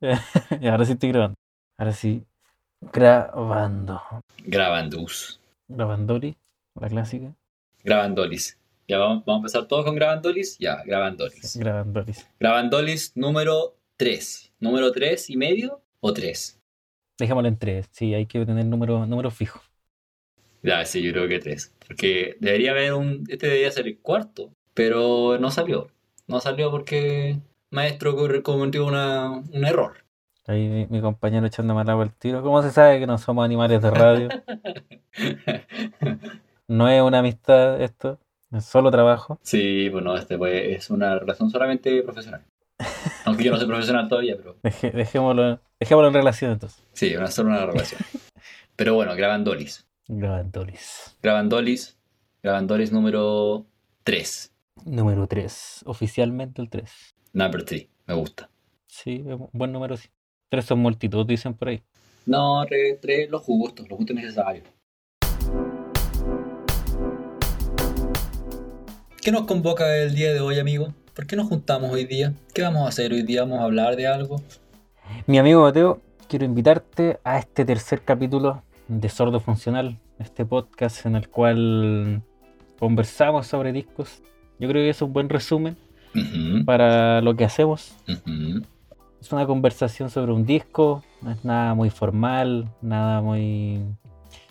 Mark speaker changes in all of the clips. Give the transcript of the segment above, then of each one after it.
Speaker 1: y ahora sí estoy grabando. Ahora sí, grabando.
Speaker 2: Grabandus.
Speaker 1: Grabandoli, la clásica.
Speaker 2: Grabandolis. Ya vamos, vamos a empezar todos con Grabandolis. Ya, Grabandolis.
Speaker 1: Grabandolis.
Speaker 2: Grabandolis número 3. ¿Número 3 y medio o 3?
Speaker 1: Dejémoslo en tres. Sí, hay que tener número, número fijo.
Speaker 2: Ya, sí, yo creo que 3. Porque debería haber un. Este debería ser el cuarto. Pero no salió. No salió porque maestro cometió una, un error.
Speaker 1: Ahí mi, mi compañero echando mal agua al tiro. ¿Cómo se sabe que no somos animales de radio? No es una amistad esto, es solo trabajo.
Speaker 2: sí, bueno, este pues, es una relación solamente profesional. Aunque yo no soy profesional todavía, pero
Speaker 1: dejémoslo, dejémoslo en relación entonces.
Speaker 2: sí, una solo una relación. Pero bueno, Grabandolis.
Speaker 1: Grabandolis.
Speaker 2: Grabandolis. Grabandolis número 3.
Speaker 1: Número 3. Oficialmente el 3.
Speaker 2: Number 3. Me gusta.
Speaker 1: Sí, buen número, sí. Tres son multitud, dicen por ahí.
Speaker 2: No, 3, los justos, los justos necesarios. ¿Qué nos convoca el día de hoy, amigo? ¿Por qué nos juntamos hoy día? ¿Qué vamos a hacer hoy día? ¿Vamos a hablar de algo?
Speaker 1: Mi amigo Mateo, quiero invitarte a este tercer capítulo de Sordo Funcional, este podcast en el cual conversamos sobre discos. Yo creo que es un buen resumen Para lo que hacemos. Es una conversación sobre un disco, no es nada muy formal, nada muy...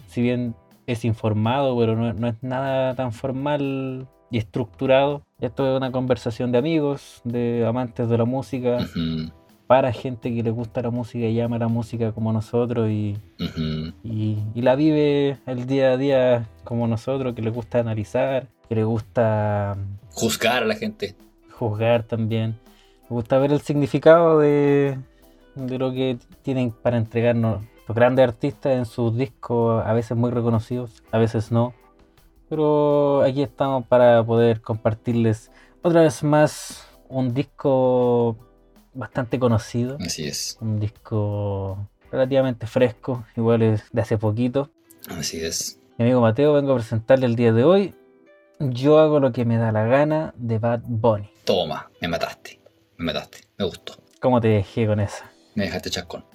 Speaker 1: Si bien es informado, pero no, no es nada tan formal y estructurado. Esto es una conversación de amigos, de amantes de la música, para gente que le gusta la música y llama la música como nosotros y, y- y la vive el día a día como nosotros, que le gusta analizar, que le gusta
Speaker 2: Juzgar a la gente.
Speaker 1: Juzgar también. Me gusta ver el significado de, de lo que tienen para entregarnos los grandes artistas en sus discos, a veces muy reconocidos, a veces no. Pero aquí estamos para poder compartirles otra vez más un disco bastante conocido,
Speaker 2: Así es.
Speaker 1: un disco relativamente fresco, igual es de hace poquito.
Speaker 2: Así es.
Speaker 1: Mi amigo Mateo, vengo a presentarle el día de hoy. Yo hago lo que me da la gana de Bad Bunny.
Speaker 2: Toma, me mataste. Me mataste. Me gustó.
Speaker 1: ¿Cómo te dejé con esa?
Speaker 2: Me dejaste chascón.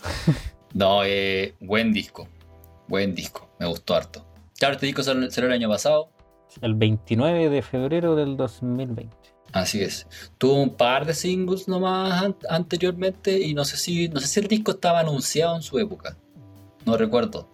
Speaker 2: No, eh, buen disco. Buen disco. Me gustó harto. Claro, este disco salió salió el año pasado.
Speaker 1: El 29 de febrero del 2020.
Speaker 2: Así es. Tuvo un par de singles nomás an- anteriormente y no sé si no sé si el disco estaba anunciado en su época. No recuerdo.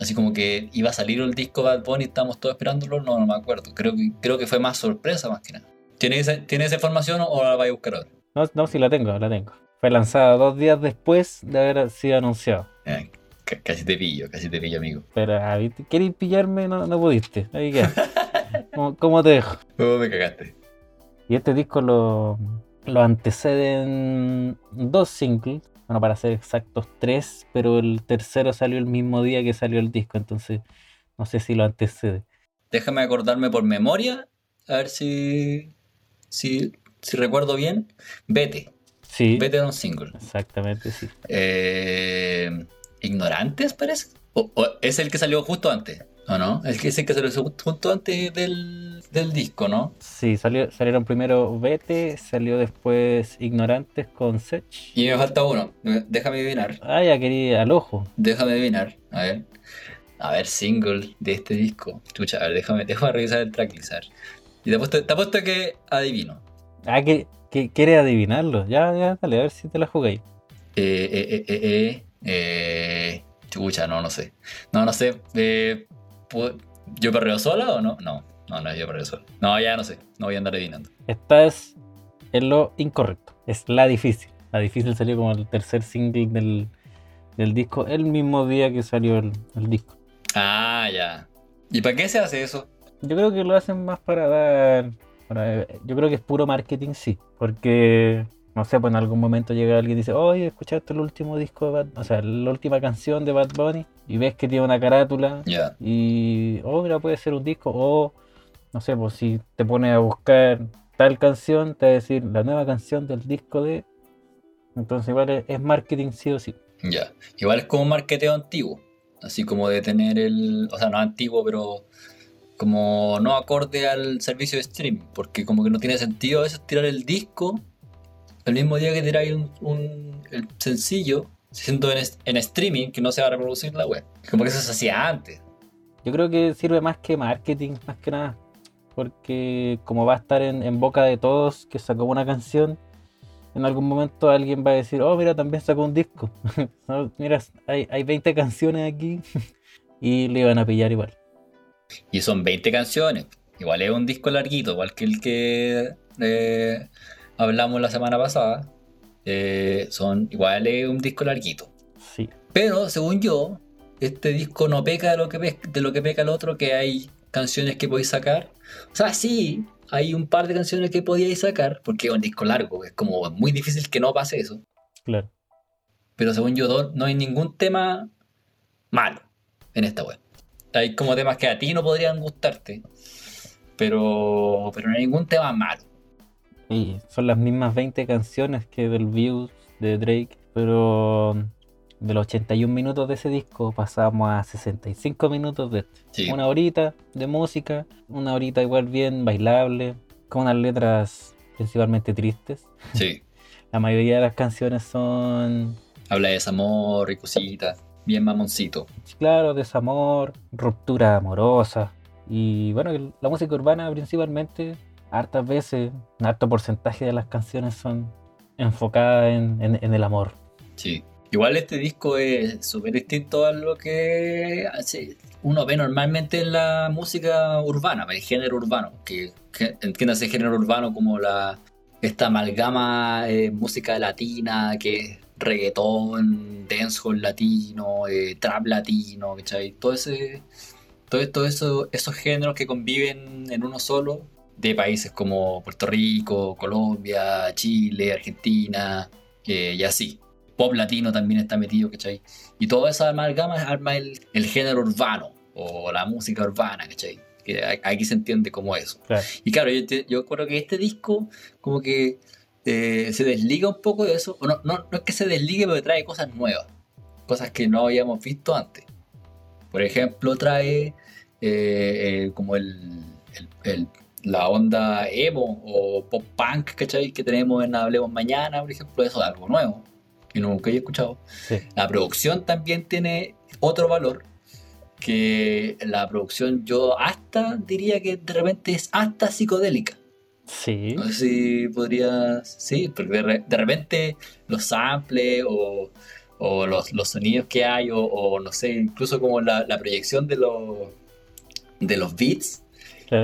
Speaker 2: Así como que iba a salir el disco Bad Bunny y estábamos todos esperándolo, no, no me acuerdo. Creo que, creo que fue más sorpresa más que nada. ¿Tienes esa, ¿tiene esa información o la vais a buscar ahora?
Speaker 1: No, no, sí la tengo, la tengo. Fue lanzada dos días después de haber sido anunciado.
Speaker 2: Eh, ca- casi te pillo, casi te pillo, amigo.
Speaker 1: Pero, ah, ¿viste? ¿queréis pillarme? No, no pudiste. Ahí queda. ¿Cómo, cómo te dejo?
Speaker 2: Oh, me cagaste.
Speaker 1: Y este disco lo, lo anteceden dos singles. Bueno, para ser exactos, tres. Pero el tercero salió el mismo día que salió el disco. Entonces, no sé si lo antecede.
Speaker 2: Déjame acordarme por memoria, a ver si, si, si recuerdo bien. Vete.
Speaker 1: Sí,
Speaker 2: Vete era un single.
Speaker 1: exactamente, sí.
Speaker 2: Eh, ¿Ignorantes, parece? O, o es el que salió justo antes, ¿o no? Es que es el que salió ju- justo antes del, del disco, ¿no?
Speaker 1: Sí, salió, salieron primero Vete, salió después Ignorantes con Sech.
Speaker 2: Y me falta uno. Déjame adivinar.
Speaker 1: Ah, ya quería al ojo.
Speaker 2: Déjame adivinar. A ver. A ver, single de este disco. Chucha, a ver, déjame, déjame revisar el tracklist. a ver. Y te apuesto, te apuesto que adivino.
Speaker 1: Ah, que, que quiere adivinarlo. Ya, ya, dale, a ver si te la jugáis.
Speaker 2: Eh, eh, eh, eh, eh, eh, chucha, no, no sé. No, no sé. Eh, ¿puedo- ¿Yo perreo sola o no? No, no, no es yo perreo sola. No, ya no sé. No voy a andar adivinando.
Speaker 1: Estás en lo incorrecto. Es la difícil. La difícil salió como el tercer single del, del disco el mismo día que salió el, el disco.
Speaker 2: Ah, ya. ¿Y para qué se hace eso?
Speaker 1: Yo creo que lo hacen más para dar. para- yo creo que es puro marketing, sí. Porque, no sé, pues en algún momento llega alguien y dice, oye, ¿escuchaste el último disco de Bad O sea, la última canción de Bad Bunny. Y ves que tiene una carátula.
Speaker 2: Ya.
Speaker 1: Y, oh, mira, puede ser un disco. O, no sé, pues si te pones a buscar tal canción, te va a decir la nueva canción del disco de. Entonces, igual es, es marketing sí o sí.
Speaker 2: Ya. Igual es como un marketeo antiguo. Así como de tener el. O sea, no antiguo, pero. Como no acorde al servicio de streaming. Porque como que no tiene sentido a veces tirar el disco el mismo día que tiráis un, el sencillo, siendo en, en streaming, que no se va a reproducir la web. Como que eso se hacía antes.
Speaker 1: Yo creo que sirve más que marketing, más que nada. Porque como va a estar en, boca de todos que sacó una canción, en algún momento alguien va a decir, oh, mira, también sacó un disco. Mira, hay, hay 20 canciones aquí. y le iban a pillar igual.
Speaker 2: Y son 20 canciones. Igual es un disco larguito, igual que el que eh, hablamos la semana pasada. Eh, son igual es un disco larguito.
Speaker 1: Sí.
Speaker 2: Pero según yo, este disco no peca de lo que, de lo que peca el otro, que hay canciones que podéis sacar. O sea, sí, hay un par de canciones que podíais sacar, porque es un disco largo, es como muy difícil que no pase eso.
Speaker 1: Claro.
Speaker 2: Pero según yo, no hay ningún tema malo en esta web. Hay como temas que a ti no podrían gustarte, pero, pero no hay ningún tema malo.
Speaker 1: Son las mismas 20 canciones que del Views de Drake, pero de los 81 minutos de ese disco pasamos a 65 minutos de este.
Speaker 2: Sí.
Speaker 1: Una horita de música, una horita igual bien bailable, con unas letras principalmente tristes.
Speaker 2: Sí.
Speaker 1: La mayoría de las canciones son,
Speaker 2: Habla de desamor y cositas. Bien mamoncito.
Speaker 1: claro, desamor, ruptura amorosa. Y bueno, el- la música urbana principalmente, hartas veces, un harto porcentaje de las canciones son enfocadas en, en- en el amor.
Speaker 2: Sí. Igual este disco es súper distinto a lo que uno ve normalmente en la música urbana, el género urbano, que, que entiéndase género urbano como la esta amalgama eh, música latina, que reggaetón, dancehall latino, eh, trap latino, ¿cachai? Todo ese, todo, todo eso, esos géneros que conviven en uno solo, de países como Puerto Rico, Colombia, Chile, Argentina, eh, y así pop latino también está metido, ¿cachai? Y toda esa amalgama arma el, el género urbano o la música urbana, ¿cachai? Que aquí se entiende como eso.
Speaker 1: Claro.
Speaker 2: Y claro, yo, yo creo que este disco como que eh, se desliga un poco de eso. O no, no, no es que se desligue, pero trae cosas nuevas. Cosas que no habíamos visto antes. Por ejemplo, trae eh, como el, el- el- la onda emo o pop punk, ¿cachai? Que tenemos en Hablemos Mañana, por ejemplo. Eso es algo nuevo. Que nunca he escuchado.
Speaker 1: Sí.
Speaker 2: La producción también tiene otro valor, que la producción yo hasta diría que de repente es hasta psicodélica.
Speaker 1: Sí.
Speaker 2: No sé si podría, sí, porque de, re- de repente los samples o, o los, los sonidos que hay o, o no sé, incluso como la, la proyección de los, de los beats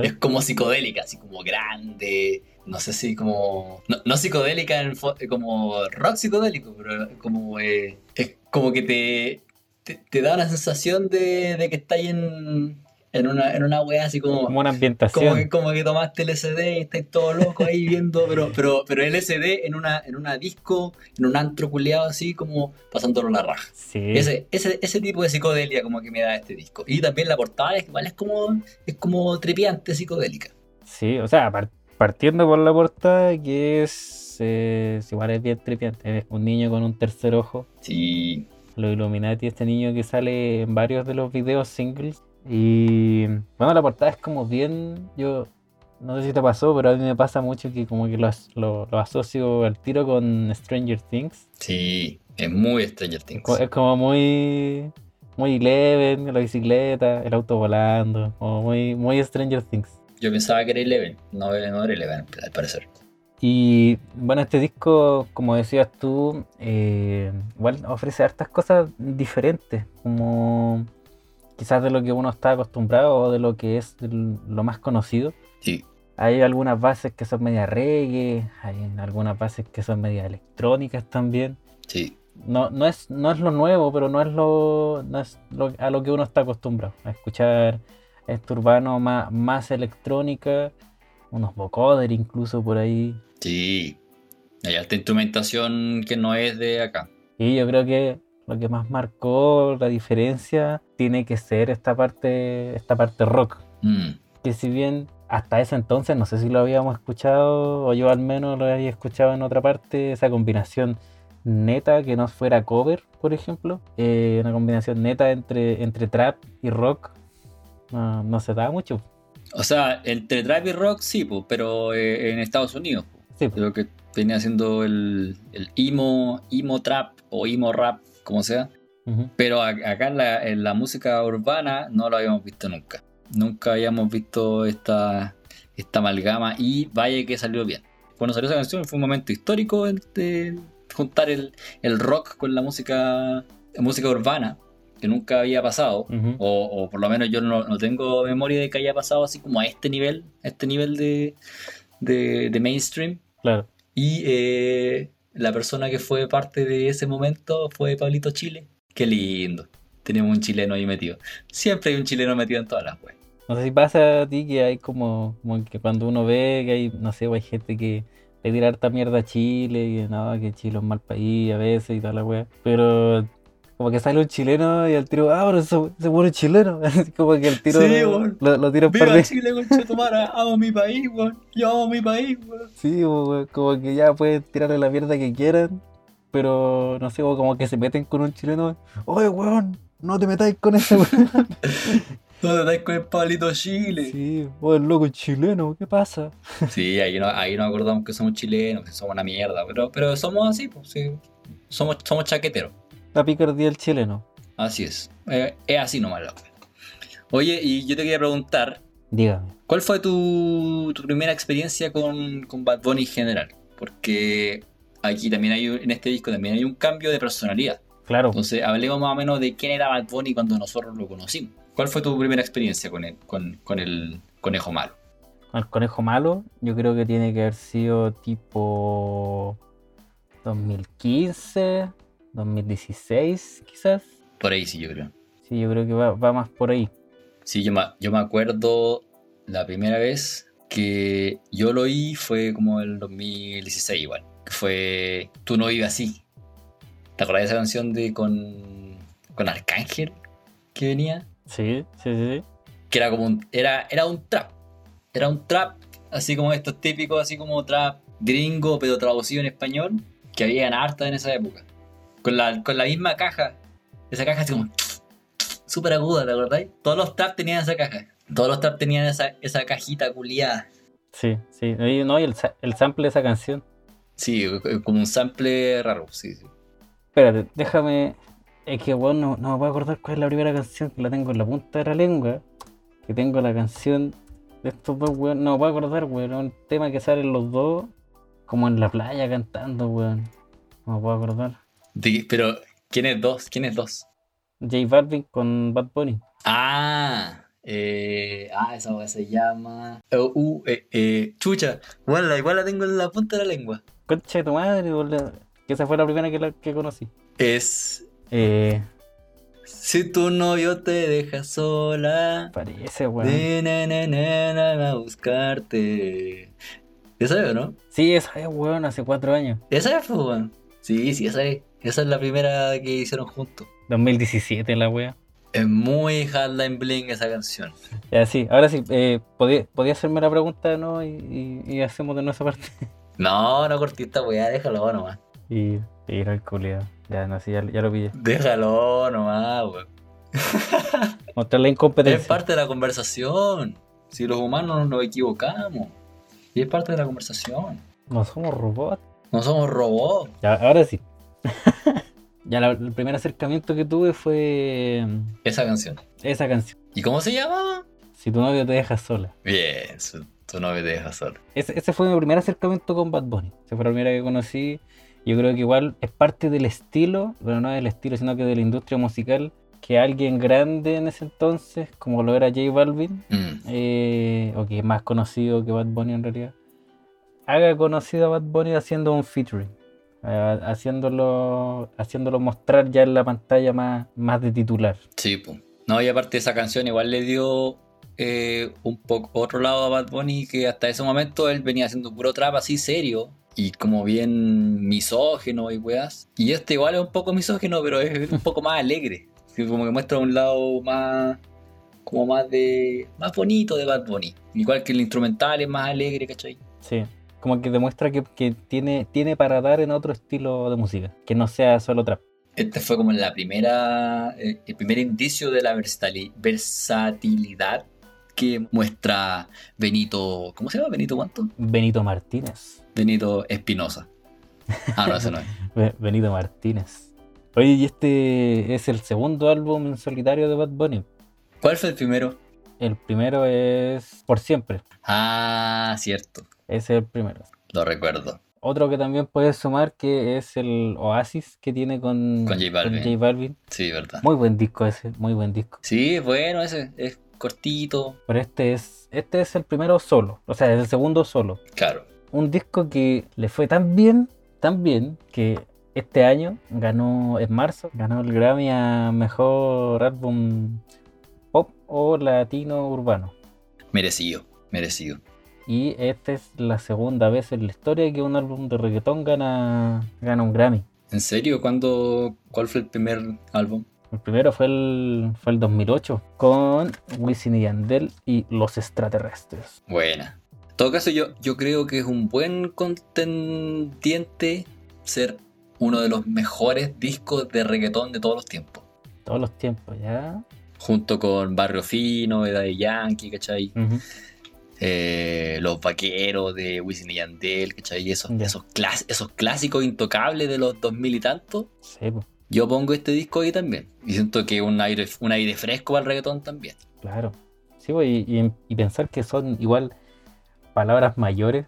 Speaker 2: es como psicodélica, así como grande, no sé si como... No, no psicodélica en el fo- como rock psicodélico, pero como... eh, es como que te, te, te da la sensación de, de que estás en, en una, en una wea así como...
Speaker 1: Como una
Speaker 2: Como
Speaker 1: ambientación.
Speaker 2: que, como que tomaste el SD y estáis todo loco ahí viendo, pero, pero, pero el SD en una, en una disco, en un antro culeado así como pasándolo la raja.
Speaker 1: Sí.
Speaker 2: Ese, ese, ese tipo de psicodelia como que me da este disco. Y también la portada es, igual es como, es como trepiante psicodélica.
Speaker 1: Sí, o sea, par- partiendo por la portada, que es, eh, igual es bien tripiante. Es un niño con un tercer ojo.
Speaker 2: Sí,
Speaker 1: Los Illuminati, este niño que sale en varios de los videos singles. Y bueno, la portada es como bien. Yo no sé si te pasó, pero a mí me pasa mucho que como que lo, lo- lo asocio al tiro con Stranger Things.
Speaker 2: sí, es muy Stranger Things.
Speaker 1: es como muy. Muy Eleven, la bicicleta, el auto volando. Como muy, muy Stranger Things.
Speaker 2: Yo pensaba que era Eleven, no, no era Eleven al parecer.
Speaker 1: Y bueno, este disco, como decías tú, eh, igual ofrece hartas cosas diferentes, como quizás de lo que uno está acostumbrado o de lo que es lo más conocido.
Speaker 2: Sí,
Speaker 1: Hay algunas bases que son media reggae, hay algunas bases que son media electrónicas también.
Speaker 2: sí,
Speaker 1: No, no, es, no es lo nuevo, pero no es lo, no es lo- a lo que uno está acostumbrado, a escuchar este urbano más, más electrónica, unos vocoder incluso por ahí.
Speaker 2: sí. Hay alta instrumentación que no es de acá.
Speaker 1: Y yo creo que lo que más marcó la diferencia tiene que ser esta parte, esta parte rock.
Speaker 2: Mm,
Speaker 1: Que si bien hasta ese entonces, no sé si lo habíamos escuchado, o yo al menos lo había escuchado en otra parte, esa combinación neta que no fuera cover, por ejemplo. eh, una combinación neta entre, entre trap y rock. No, no se da mucho.
Speaker 2: O sea, entre trap y rock sí, pues, pero eh, en Estados Unidos. pues.
Speaker 1: Sí, pues,
Speaker 2: Creo que venía haciendo el, el emo, emo trap o emo rap, como sea.
Speaker 1: Ujú.
Speaker 2: Pero a- acá en la, en la música urbana no lo habíamos visto nunca. Nunca habíamos visto esta, esta amalgama y vaya que salió bien. Cuando salió esa canción fue un momento histórico de, juntar el, el rock con la música, la música urbana, que nunca había pasado.
Speaker 1: Ujú.
Speaker 2: O, o por lo menos yo no, no tengo memoria de que haya pasado así como a este nivel, a este nivel de, de, de mainstream.
Speaker 1: Claro.
Speaker 2: Y eh, la persona que fue parte de ese momento fue Pablito Chile. Qué lindo. Tenemos un chileno ahí metido. Siempre hay un chileno metido en todas las weas.
Speaker 1: No sé si pasa a ti que hay como, que cuando uno ve que hay, no sé, hay gente que le tira harta mierda a Chile y no, que Chile es un mal país a veces y toda la wea. Pero como que sale un chileno y al tiro, ah, pero ese, ese bueno es chileno. Como que el tiro
Speaker 2: Sí,
Speaker 1: lo, lo, lo par
Speaker 2: ¡Viva
Speaker 1: de
Speaker 2: Chile, conchetumara! ¡Amo mi país, weón! ¡Yo amo mi país, weón!
Speaker 1: Sí, weón, como que ya pueden tirarle la mierda que quieran, pero no sé, como que se meten con un chileno. Oye, weón, no te metáis con ese weón.
Speaker 2: ¿Dónde estáis con el Pablito Chile? Sí,
Speaker 1: Sí, oye, el loco chileno, ¿qué pasa?
Speaker 2: ahí, no, ahí nos acordamos que somos chilenos, que somos una mierda. Pero, pero somos así, pues, sí. Somos, somos chaqueteros.
Speaker 1: La picardía del chileno.
Speaker 2: Así es. Eh, es así nomás la. Oye, y yo te quería preguntar,
Speaker 1: Dígame.
Speaker 2: ¿Cuál fue tu, tu primera experiencia con, con Bad Bunny en general? Porque aquí también hay, en este disco también hay un cambio de personalidad.
Speaker 1: Claro,
Speaker 2: Entonces, hablemos más o menos de quién era Bad Bunny cuando nosotros lo conocimos. ¿Cuál fue tu primera experiencia con el, con, con el conejo malo?
Speaker 1: el conejo malo, yo creo que tiene que haber sido tipo 2015, 2016, quizás.
Speaker 2: Por ahí sí, yo creo.
Speaker 1: Sí, yo creo que va, va más por ahí.
Speaker 2: Sí, yo me, yo me acuerdo la primera vez que yo lo oí fue como el 2016 igual. Que fue Tú no vives así. ¿Te acordás de esa canción de con, con Arcángel que venía?
Speaker 1: Sí, sí, sí. sí.
Speaker 2: Que era como un, era, era un trap. Era un trap, así como estos típicos, así como trap gringo, pero traducido en español, que habían harta en esa época. Con la, con la misma caja. Esa caja así como súper aguda, ¿te acordáis? Todos los trap tenían esa caja. Todos los trap tenían esa, esa cajita culiada.
Speaker 1: Sí, sí. Y, no, y el, el sample de esa canción.
Speaker 2: Sí, como un sample raro, sí, sí.
Speaker 1: Espérate, déjame. Es que bueno, no, no me puedo acordar cuál es la primera canción que la tengo en la punta de la lengua. Que tengo la canción de estos dos, weón. No me puedo acordar, weón. Un tema que salen los dos como en la playa cantando, weón. No me puedo acordar.
Speaker 2: De- pero, ¿quién es dos? ¿Quién es dos?
Speaker 1: J Balvin con Bad Bunny.
Speaker 2: Ah, eh, ah, esa weá se llama. eh, uh, eh, eh, chucha, igual la, igual la tengo en la punta de la lengua.
Speaker 1: Concha de tu madre, boludo. Que esa fue la primera que, la, que conocí.
Speaker 2: Es.
Speaker 1: Eh,
Speaker 2: Si tu novio te deja sola,
Speaker 1: parece, weón.
Speaker 2: na, a buscarte. ¿Esa es no?
Speaker 1: Sí, esa es, weón, hace cuatro años.
Speaker 2: ¿Esa es, pues, weón? Sí, sí, esa es. Esa es la primera que hicieron juntos.
Speaker 1: 2017 la wea.
Speaker 2: Es muy Hardline Bling esa canción.
Speaker 1: Ya, sí, ahora sí, eh, podía, podía hacerme la pregunta, ¿no? Y, y, y hacemos de nuestra parte.
Speaker 2: No, no cortita weá, déjalo nomás.
Speaker 1: Y, y era el culiado. Ya, no sé, ya, ya lo pillé.
Speaker 2: Déjalo nomás, weón.
Speaker 1: Mostrar la
Speaker 2: Es
Speaker 1: incompetencia.
Speaker 2: parte de la conversación. Si los humanos nos equivocamos. Y es parte de la conversación.
Speaker 1: No somos robots.
Speaker 2: No somos robots.
Speaker 1: Ya, ahora sí. ya, la- el primer acercamiento que tuve fue mm,
Speaker 2: Esa canción.
Speaker 1: esa canción.
Speaker 2: ¿Y cómo se llamaba?
Speaker 1: Si tu novio te deja sola.
Speaker 2: Bien, su- tu novio te deja solo.
Speaker 1: Ese, ese fue mi primer acercamiento con Bad Bunny. Esa fue la primera que conocí. Yo creo que igual es parte del estilo, pero no del estilo, sino que de la industria musical, que alguien grande en ese entonces, como lo era J Balvin,
Speaker 2: Mm.
Speaker 1: eh, o que es más conocido que Bad Bunny en realidad, haga conocido a Bad Bunny haciendo un featuring, eh, haciéndolo, haciéndolo mostrar ya en la pantalla más, más de titular.
Speaker 2: Sí, pues. No, y aparte esa canción igual le dio eh, un poco otro lado a Bad Bunny que hasta ese momento él venía haciendo puro trap así serio y como bien misógeno y weas. Y este igual es un poco misógeno, pero es un poco más alegre. Como que muestra un lado más como más de más bonito de Bad Bunny. Igual que el instrumental es más alegre, ¿cachai?
Speaker 1: Sí, como que demuestra que, que tiene, tiene para dar en otro estilo de música, que no sea solo trap.
Speaker 2: Este fue como la primera, eh, el primer indicio de la versatili- versatilidad que muestra Benito. ¿Cómo se llama? ¿Benito cuánto?
Speaker 1: Benito Martínez.
Speaker 2: Benito Espinosa. Ah, no, ese no es.
Speaker 1: Be- Benito Martínez. Oye, y este es el segundo álbum en solitario de Bad Bunny.
Speaker 2: ¿Cuál fue el primero?
Speaker 1: El primero es Por Siempre.
Speaker 2: Ah, cierto.
Speaker 1: Ese es el primero.
Speaker 2: Lo recuerdo.
Speaker 1: Otro que también puedes sumar que es el Oasis que tiene con,
Speaker 2: Con J Balvin.
Speaker 1: J Balvin.
Speaker 2: Sí, verdad.
Speaker 1: Muy buen disco ese, muy buen disco.
Speaker 2: Sí, bueno, ese es cortito.
Speaker 1: Pero este es, este es el primero solo, o sea, es el segundo solo.
Speaker 2: Claro.
Speaker 1: Un disco que le fue tan bien, tan bien, que este año ganó, en marzo, ganó el Grammy a Mejor Álbum Pop o Latino Urbano.
Speaker 2: Merecido, merecido.
Speaker 1: Y esta es la segunda vez en la historia que un álbum de reggaetón gana, gana un Grammy.
Speaker 2: ¿En serio? ¿Cuándo, ¿Cuál fue el primer álbum?
Speaker 1: El primero fue el, fue el 2008 con Wisin y Yandel y Los Extraterrestres.
Speaker 2: Buena. En todo caso, yo, yo creo que es un buen contendiente ser uno de los mejores discos de reggaetón de todos los tiempos.
Speaker 1: Todos los tiempos, ¿ya?
Speaker 2: Junto con Barrio Fino, Edad de Yankee, ¿cachai?
Speaker 1: Ujú.
Speaker 2: Eh, los Vaqueros de Wisin y Yandel, ¿cachai? Esos, esos, clas- esos clásicos intocables de los 2000 y tantos.
Speaker 1: Sí, pues,
Speaker 2: Yo pongo este disco ahí también. Y siento que un aire, un aire fresco al reggaetón también.
Speaker 1: claro. Sí, pues, y, y- y pensar que son igual palabras mayores,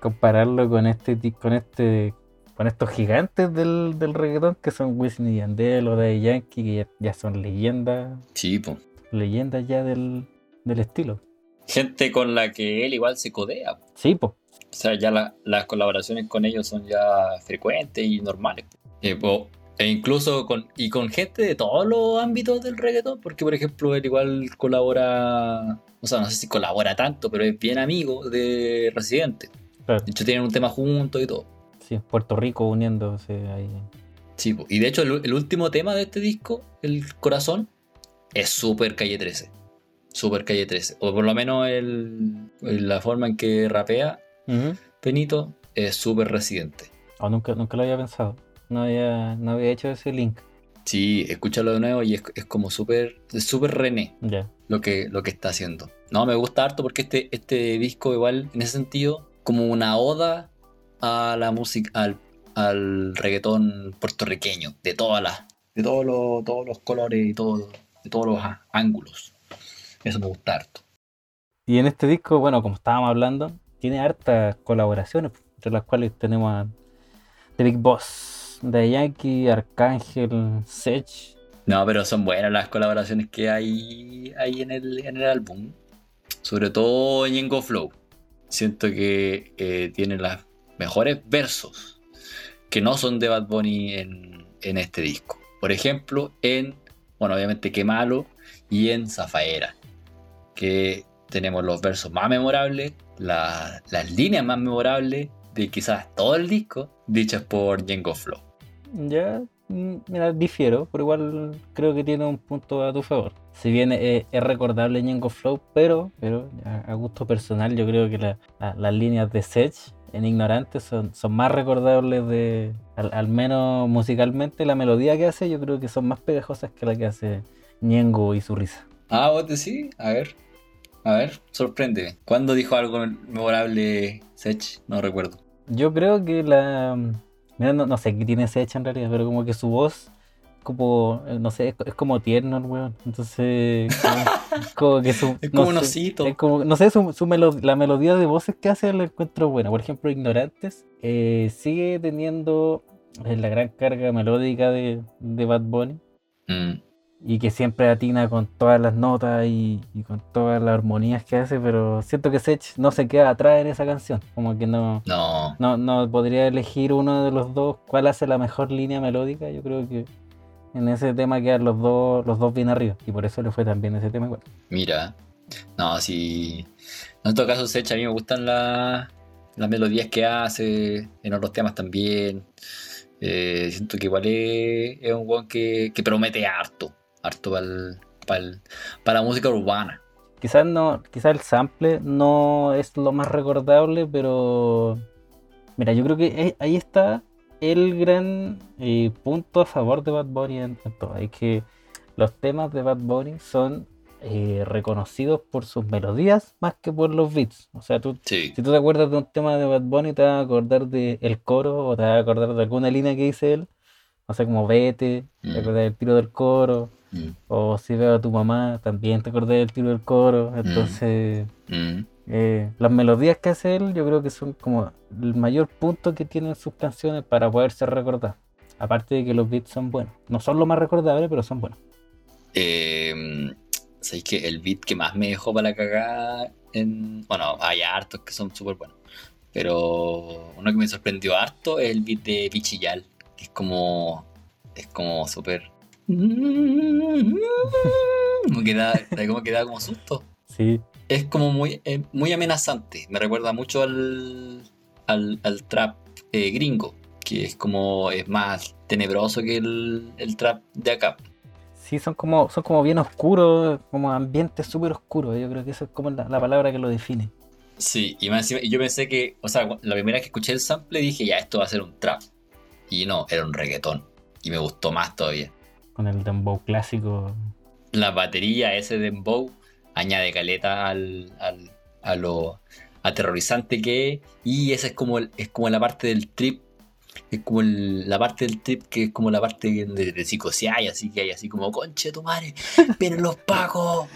Speaker 1: compararlo con este con este con estos gigantes del, del reggaetón que son Wisin y Yandel o Daddy Yankee, que ya, ya son leyendas,
Speaker 2: Sí, pues.
Speaker 1: leyendas ya del, del estilo.
Speaker 2: Gente con la que él igual se codea.
Speaker 1: Sí, pues.
Speaker 2: O sea, ya la- las colaboraciones con ellos son ya frecuentes y normales. Eh, po- e incluso con, y con gente de todos los ámbitos del reggaetón, porque por ejemplo él igual colabora, o sea, no sé si colabora tanto, pero es bien amigo de Residente.
Speaker 1: Claro.
Speaker 2: De hecho tienen un tema juntos y todo.
Speaker 1: Sí, Puerto Rico uniéndose ahí.
Speaker 2: Sí, po. y de hecho el, el último tema de este disco, El Corazón, es súper Calle 13. Súper Calle 13. O por lo menos el, la forma en que rapea
Speaker 1: Ujú.
Speaker 2: Benito es súper Residente.
Speaker 1: Oh, nunca, nunca lo había pensado. No había, no había hecho ese link.
Speaker 2: Sí, escúchalo de nuevo y es, es como súper es súper René lo que, lo que está haciendo. No, me gusta harto porque este, este disco igual, en ese sentido, como una oda a la música, al, al reggaetón puertorriqueño, de todas las, de todos los, todos los colores y todo, de todos los ángulos. Eso me gusta harto.
Speaker 1: Y en este disco, bueno, como estábamos hablando, tiene hartas colaboraciones, entre las cuales tenemos a The Big Boss, de Yankee, Arcángel, Sech.
Speaker 2: No, pero son buenas las colaboraciones que hay, hay en, el, en el álbum. Sobre todo Ñengo Flow. Siento que eh, tiene los mejores versos que no son de Bad Bunny en, en este disco. Por ejemplo, en, bueno, obviamente Qué Malo y en Zafaera. Que tenemos los versos más memorables, la- las líneas más memorables de quizás todo el disco, dichas por Ñengo Flow.
Speaker 1: Ya, mm, mira, difiero, pero igual creo que tiene un punto a tu favor. Si bien es recordable Ñengo Flow, pero, pero a, gusto personal yo creo que la- la- las líneas de Sech en Ignorante son, son más recordables de, al, al menos musicalmente, la melodía que hace yo creo que son más pegajosas que la que hace Ñengo y su risa.
Speaker 2: Ah, vos decís, a ver, a ver, sorpréndeme. ¿Cuándo dijo algo memorable Sech? No recuerdo.
Speaker 1: Yo creo que la... Mira, no, no sé qué tiene Sech en realidad, pero como que su voz, como, eh, no sé, es, es como tierno el weón. Entonces, como, como que su...
Speaker 2: Es
Speaker 1: no
Speaker 2: como un
Speaker 1: sé,
Speaker 2: osito.
Speaker 1: es como, no sé, su, su la melodía de voces que hace la encuentro buena. Por ejemplo, Ignorantes eh, sigue teniendo eh, la gran carga melódica de, de Bad Bunny
Speaker 2: Mm,
Speaker 1: y que siempre atina con todas las notas y, y con todas las armonías que hace, pero siento que Sech no se queda atrás en esa canción. Como que no...
Speaker 2: no,
Speaker 1: No, no podría elegir uno de los dos. ¿Cuál hace la mejor línea melódica? Yo creo que en ese tema quedan los dos, los dos bien arriba. Y por eso le fue tan bien ese tema igual.
Speaker 2: mira. No, si. En todo caso, Sech, a mí me gustan la- las melodías que hace, en otros temas también. Eh, siento que igual es, es un weón que, que promete harto, harto para la música urbana.
Speaker 1: Quizás no, quizás el sample no es lo más recordable, pero mira, yo creo que ahí- está el gran eh, punto a favor de Bad Bunny en, todo. Es que los temas de Bad Bunny son eh, reconocidos por sus melodías más que por los beats. O sea, tú,
Speaker 2: Sí.
Speaker 1: si tú te acuerdas de un tema de Bad Bunny, te vas a acordar del coro o te vas a acordar de alguna línea que dice él. O sea, como vete, te
Speaker 2: Mm.
Speaker 1: acordás del tiro del coro.
Speaker 2: Mm,
Speaker 1: O si veo a tu mamá, también te acordás del tiro del coro. Entonces,
Speaker 2: mm.
Speaker 1: eh, las melodías que hace él, yo creo que son como el mayor punto que tienen sus canciones para poder ser recordadas. Aparte de que los beats son buenos. No son los más recordables, pero son buenos.
Speaker 2: Eh, ¿Sabéis que el beat que más me dejó para la cagada en. Bueno, hay hartos que son súper buenos. Pero uno que me sorprendió harto es el beat de Pichillal. Que es como. Es como súper. Como que da, como que da como susto.
Speaker 1: Sí,
Speaker 2: Es como muy, eh, muy amenazante. Me recuerda mucho al, al, al trap eh, gringo. Que es como. Es más tenebroso que el, el trap de acá.
Speaker 1: sí, son como, son como bien oscuros, como ambientes súper oscuros. Yo creo que eso es como la, la palabra que lo define.
Speaker 2: Sí, y, más encima- y yo pensé que, o sea, la primera vez que escuché el sample dije, ya, esto va a ser un trap. Y no, era un reggaetón. Y me gustó más todavía.
Speaker 1: Con el dembow clásico.
Speaker 2: La batería, ese dembow, añade caleta al, al- a lo aterrorizante que es. Y esa es como, el- es como la parte del trip. Es como el- la parte del trip que es como la parte de, de psicosear, así que hay así como, conche tu madre, vienen los pacos,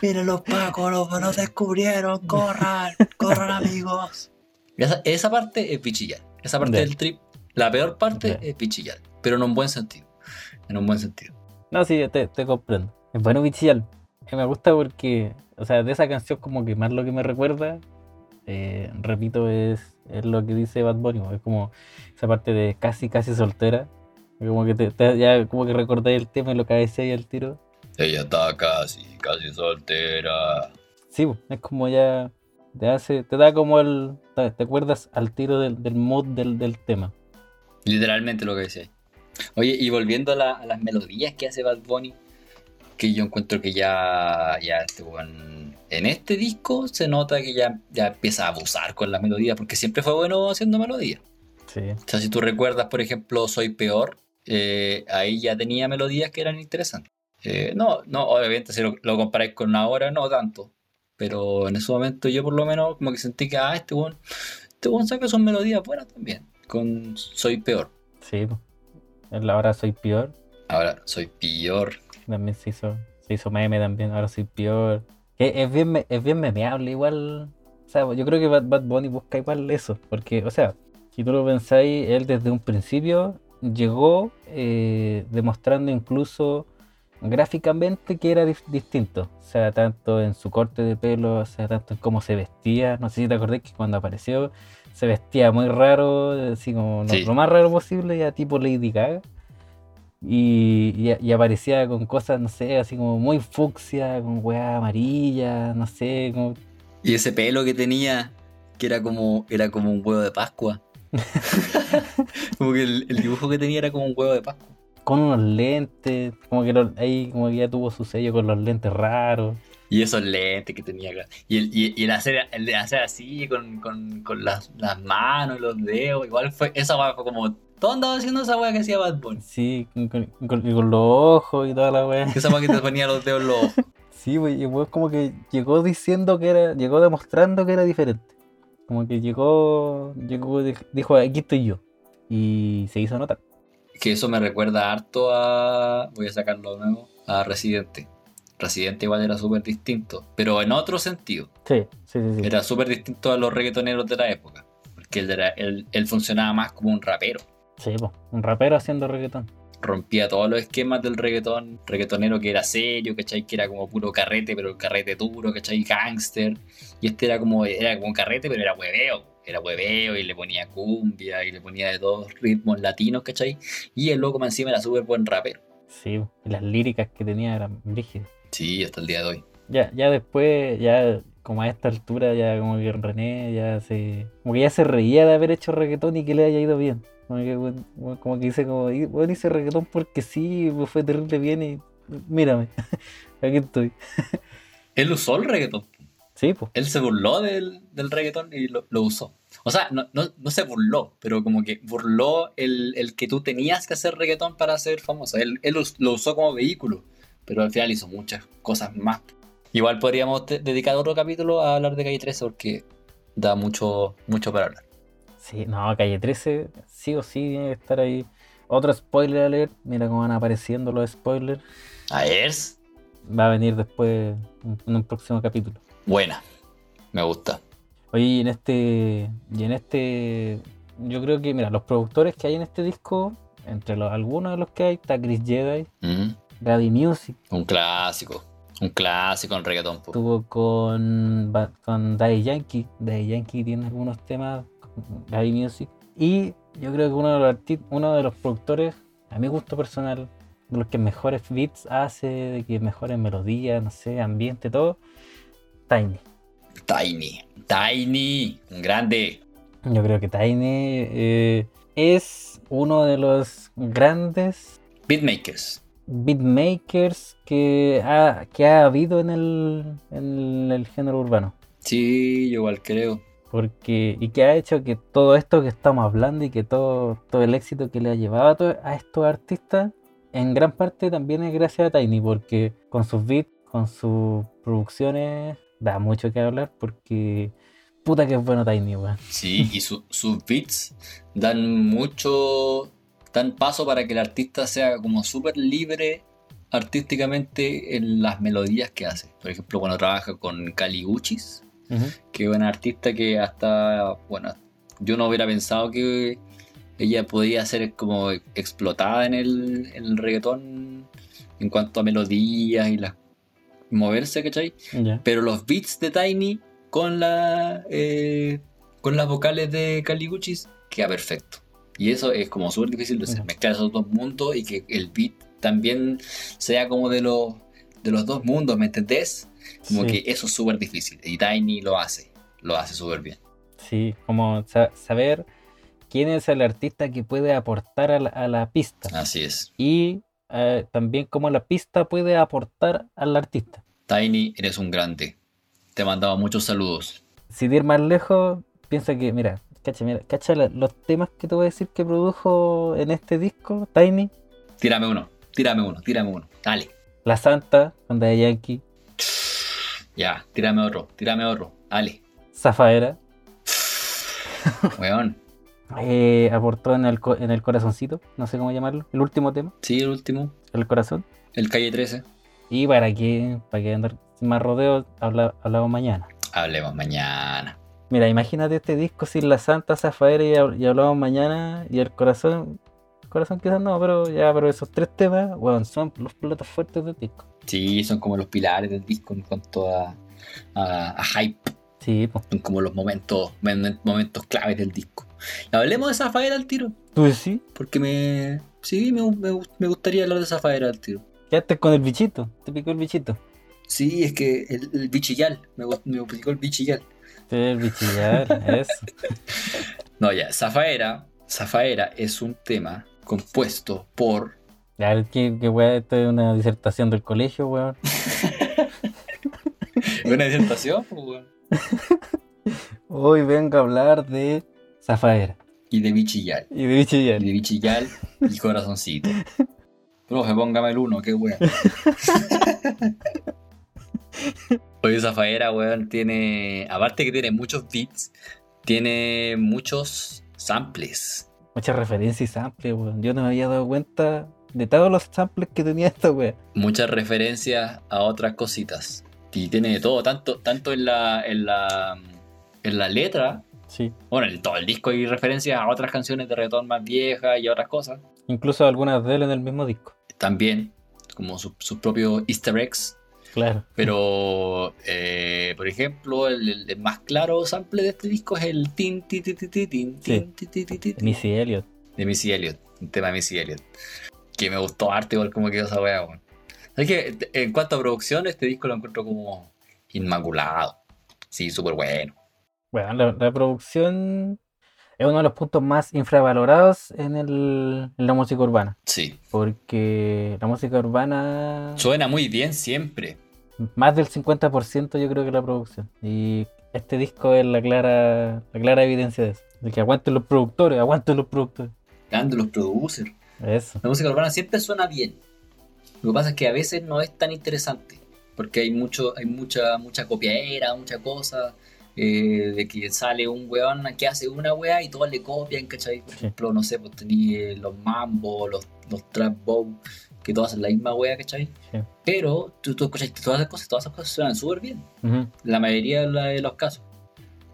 Speaker 2: vienen los pacos, nos, nos descubrieron, corran, corran amigos. Esa, esa parte es pichillar, esa parte del trip, la peor parte es pichillar, pero en un buen sentido, en un buen sentido.
Speaker 1: No, sí, te, te comprendo. Es bueno Bichial. Me gusta porque, o sea, de esa canción como que más lo que me recuerda, eh, repito, es, es lo que dice Bad Bunny. Es como esa parte de casi, casi soltera. Como que te, te- ya como que recordé el tema y lo cabeceé ahí al tiro.
Speaker 2: Ella está casi, casi soltera.
Speaker 1: Sí, es como ya te hace, te da como el, te, te acuerdas al tiro del, del mood del, del tema.
Speaker 2: Literalmente lo que decía. Oye, y volviendo a, la- a las melodías que hace Bad Bunny, que yo encuentro que ya, ya weón- en este disco se nota que ya, ya empieza a abusar con las melodías, porque siempre fue bueno haciendo melodías.
Speaker 1: Sí,
Speaker 2: O sea, si tú recuerdas, por ejemplo, Soy Peor, eh, ahí ya tenía melodías que eran interesantes. Eh, no, no, obviamente si lo, lo comparáis con ahora, no tanto. Pero en ese momento yo por lo menos como que sentí que, ah, este weón, este weón saca sus melodías buenas también, con Soy Peor.
Speaker 1: sí. Po. En la hora soy peor.
Speaker 2: Ahora, soy peor.
Speaker 1: También se hizo, se hizo meme también, ahora soy peor. Que es bien, es bien memeable igual. O sea, yo creo que Bad, Bad Bunny busca igual eso. Porque, o sea, si tú lo pensáis, él desde un principio llegó eh, demostrando incluso gráficamente que era distinto. O sea, tanto en su corte de pelo, o sea, tanto en cómo se vestía. No sé si te acordás que cuando apareció se vestía muy raro, así como lo,
Speaker 2: Sí.
Speaker 1: lo más raro posible, ya tipo Lady Gaga. Y, y- y aparecía con cosas, no sé, así como muy fucsia, con weá amarilla, no sé, como...
Speaker 2: Y ese pelo que tenía, que era como, era como un huevo de Pascua. como que el, el dibujo que tenía era como un huevo de Pascua.
Speaker 1: con unos lentes, como que lo- ahí como que ya tuvo su sello con los lentes raros.
Speaker 2: Y esos lentes que tenía acá. Y el, y, y el hacer, el de hacer así con, con, con las, las manos, los dedos, igual fue, esa weá fue como, todo andaba haciendo esa weá que hacía Bad Bunny.
Speaker 1: Sí, con, con- con- y con los ojos y toda la weá.
Speaker 2: Esa weá que te ponía los dedos en los ojos.
Speaker 1: Sí, pues, y pues como que llegó diciendo que era, llegó demostrando que era diferente. Como que llegó, llegó, dij- dijo, aquí estoy yo. Y se hizo notar.
Speaker 2: Que eso me recuerda harto a. Voy a sacarlo de nuevo. A Residente. Residente igual era súper distinto. Pero en otro sentido.
Speaker 1: Sí, sí, sí. sí.
Speaker 2: Era súper distinto a los reggaetoneros de la época. Porque él, era, él, él funcionaba más como un rapero.
Speaker 1: Sí, pues, un rapero haciendo reggaetón.
Speaker 2: Rompía todos los esquemas del reggaetón. Reggaetonero que era serio, ¿cachai? Que era como puro carrete, pero el carrete duro, ¿cachai? Gangster. Y este era como, era como un carrete, pero era hueveo. Era hueveo y le ponía cumbia y le ponía de todos ritmos latinos, ¿cachai? Y el loco más encima era súper buen rapero.
Speaker 1: Sí, y las líricas que tenía eran brígidas.
Speaker 2: Sí, hasta el día de hoy.
Speaker 1: Ya, ya después, ya como a esta altura, ya como que René ya se. Como que ya se reía de haber hecho reggaetón y que le haya ido bien. Como que, como que dice como, "Y, bueno, hice reggaetón porque sí, me fue terrible bien y mírame, aquí estoy.
Speaker 2: Él usó el reggaetón.
Speaker 1: Sí, pues.
Speaker 2: Él se burló del, del reggaetón y lo, lo usó. O sea, no, no, no se burló, pero como que burló el, el que tú tenías que hacer reggaetón para ser famoso. Él, él lo usó como vehículo. Pero al final hizo muchas cosas más. Igual podríamos de- dedicar otro capítulo a hablar de Calle 13 porque da mucho, mucho para hablar.
Speaker 1: Sí, no, calle 13, sí o sí tiene que estar ahí. Otro spoiler alert, mira cómo van apareciendo los spoilers.
Speaker 2: A ver,
Speaker 1: Va a venir después en un próximo capítulo.
Speaker 2: buena, me gusta.
Speaker 1: Oye, y en este. Y en este. Yo creo que, mira, los productores que hay en este disco, entre los, algunos de los que hay, está Chris Jedi,
Speaker 2: Mm,
Speaker 1: Gaby Music,
Speaker 2: Un clásico, un clásico en reggaetón. po.
Speaker 1: estuvo con, con Daddy Yankee. Daddy Yankee tiene algunos temas con Music. Y yo creo que uno de los uno de los productores, a mi gusto personal, de los que mejores beats hace, de que mejores melodías, no sé, ambiente, todo, Tiny.
Speaker 2: Tiny, Tiny, un grande.
Speaker 1: Yo creo que Tiny eh, es uno de los grandes
Speaker 2: Beatmakers.
Speaker 1: Beatmakers que ha, que ha habido en el, en el género urbano.
Speaker 2: Sí, yo igual creo.
Speaker 1: Porque, y que ha hecho que todo esto que estamos hablando y que todo, todo el éxito que le ha llevado a, to- a estos artistas, en gran parte también es gracias a Tiny, porque con sus beats, con sus producciones, da mucho que hablar, porque puta que es bueno Tiny, weón.
Speaker 2: Sí, y su- sus beats dan mucho, dan paso para que el artista sea como súper libre artísticamente en las melodías que hace. Por ejemplo, cuando trabaja con Cali Uchis, que es una artista que hasta, bueno, yo no hubiera pensado que ella podía ser como explotada en el, en el reggaetón en cuanto a melodías y las moverse, ¿cachai?
Speaker 1: Ya.
Speaker 2: Pero los beats de Tiny con la eh, con las vocales de Caliguchis queda perfecto. Y eso es como súper difícil de hacer, mezclar esos dos mundos y que el beat también sea como de los de los dos mundos, ¿me entendés? Como
Speaker 1: Sí.
Speaker 2: que eso es súper difícil. Y Tiny lo hace, lo hace súper bien.
Speaker 1: Sí, como sa- saber quién es el artista que puede aportar a la, a la pista
Speaker 2: Así es.
Speaker 1: y eh, también cómo la pista puede aportar al artista.
Speaker 2: Tiny, eres un grande. Te mandaba muchos saludos.
Speaker 1: Sin ir más lejos, piensa que, mira, cacha, mira, cacha los temas que te voy a decir que produjo en este disco, Tiny,
Speaker 2: Tírame uno, tírame uno, tírame uno. Dale.
Speaker 1: La Santa, con Daddy Yankee,
Speaker 2: Ya, tírame otro, tírame otro. Dale.
Speaker 1: Zafaera,
Speaker 2: Weón.
Speaker 1: eh, aportó en el, en el corazoncito, no sé cómo llamarlo, el último tema,
Speaker 2: Sí, el último.
Speaker 1: el corazón.
Speaker 2: El calle 13.
Speaker 1: Y para que, para que andar sin más rodeos, habla- hablamos mañana.
Speaker 2: Hablemos mañana.
Speaker 1: Mira, imagínate este disco sin la Santa Zafaera y, hab- y hablamos mañana y el corazón. El corazón quizás no, pero ya, pero esos tres temas, weón, son los platos fuertes del disco.
Speaker 2: Sí, son como los pilares del disco en cuanto a, a, a hype.
Speaker 1: Sí, pues.
Speaker 2: Son como los momentos, momen- momentos claves del disco. Y hablemos de Zafaera al tiro.
Speaker 1: ¿Tú decís?
Speaker 2: Porque me. Sí, me, me, me gustaría hablar de Zafaera al tiro.
Speaker 1: Quedaste con el bichito, te picó el bichito.
Speaker 2: Sí, es que el, el bichillal. Me, me picó el bichillal.
Speaker 1: El bichillar, eso.
Speaker 2: No, ya. Zafaera. Zafaera es un tema compuesto por.
Speaker 1: Ya, que, que esto es una disertación del colegio, weón.
Speaker 2: Una disertación, weón.
Speaker 1: Hoy vengo a hablar de Zafaera
Speaker 2: Y de bichillal.
Speaker 1: y de bichillar.
Speaker 2: Y de bichillal y corazoncito. Profe, póngame el uno, qué weón. Oye, Zafaera, weón, tiene. Aparte que tiene muchos beats, tiene muchos samples.
Speaker 1: Muchas referencias y samples, weón. Yo no me había dado cuenta de todos los samples que tenía esta weón.
Speaker 2: Muchas referencias a otras cositas. Y tiene de todo, tanto, tanto en la. en la. en la letra.
Speaker 1: Sí.
Speaker 2: Bueno, en todo el disco hay referencias a otras canciones de reggaetón más viejas y a otras cosas.
Speaker 1: Incluso algunas de él en el mismo disco.
Speaker 2: También, como su- sus propios easter eggs.
Speaker 1: Claro.
Speaker 2: Pero, eh, por ejemplo, el, el- el más claro sample de este disco es el tin, ti, ti, ti, ti, tin,
Speaker 1: Sí.
Speaker 2: tin, ti, ti, ti, ti, tin,
Speaker 1: Missy Elliott.
Speaker 2: de Missy Elliott, un tema de Missy Elliott. Que me gustó arte igual como quedó esa weá, weón. Es que en cuanto a producción, este disco lo encuentro como inmaculado. Sí, súper bueno.
Speaker 1: Bueno, la, la producción es uno de los puntos más infravalorados en, el, en la música urbana.
Speaker 2: Sí.
Speaker 1: Porque la música urbana,
Speaker 2: Suena muy bien siempre.
Speaker 1: Más del 50% yo creo que la producción. Y este disco es la clara, la clara evidencia de eso. De que aguanten los productores, aguanten los productores.
Speaker 2: Grande los producers.
Speaker 1: Eso.
Speaker 2: La música urbana siempre suena bien. Lo que pasa es que a veces no es tan interesante, porque hay mucho, hay mucha, mucha copiadera, mucha cosa, eh, de que sale un weón que hace una wea y todos le copian, ¿cachai? Por ejemplo, no sé, pues tenía los mambo, los, los trap bow, que todos hacen la misma wea, ¿cachai?
Speaker 1: Sí.
Speaker 2: Pero tú, tú escuchas todas esas cosas, todas esas cosas suenan súper bien,
Speaker 1: Ujú.
Speaker 2: la mayoría de, de los casos.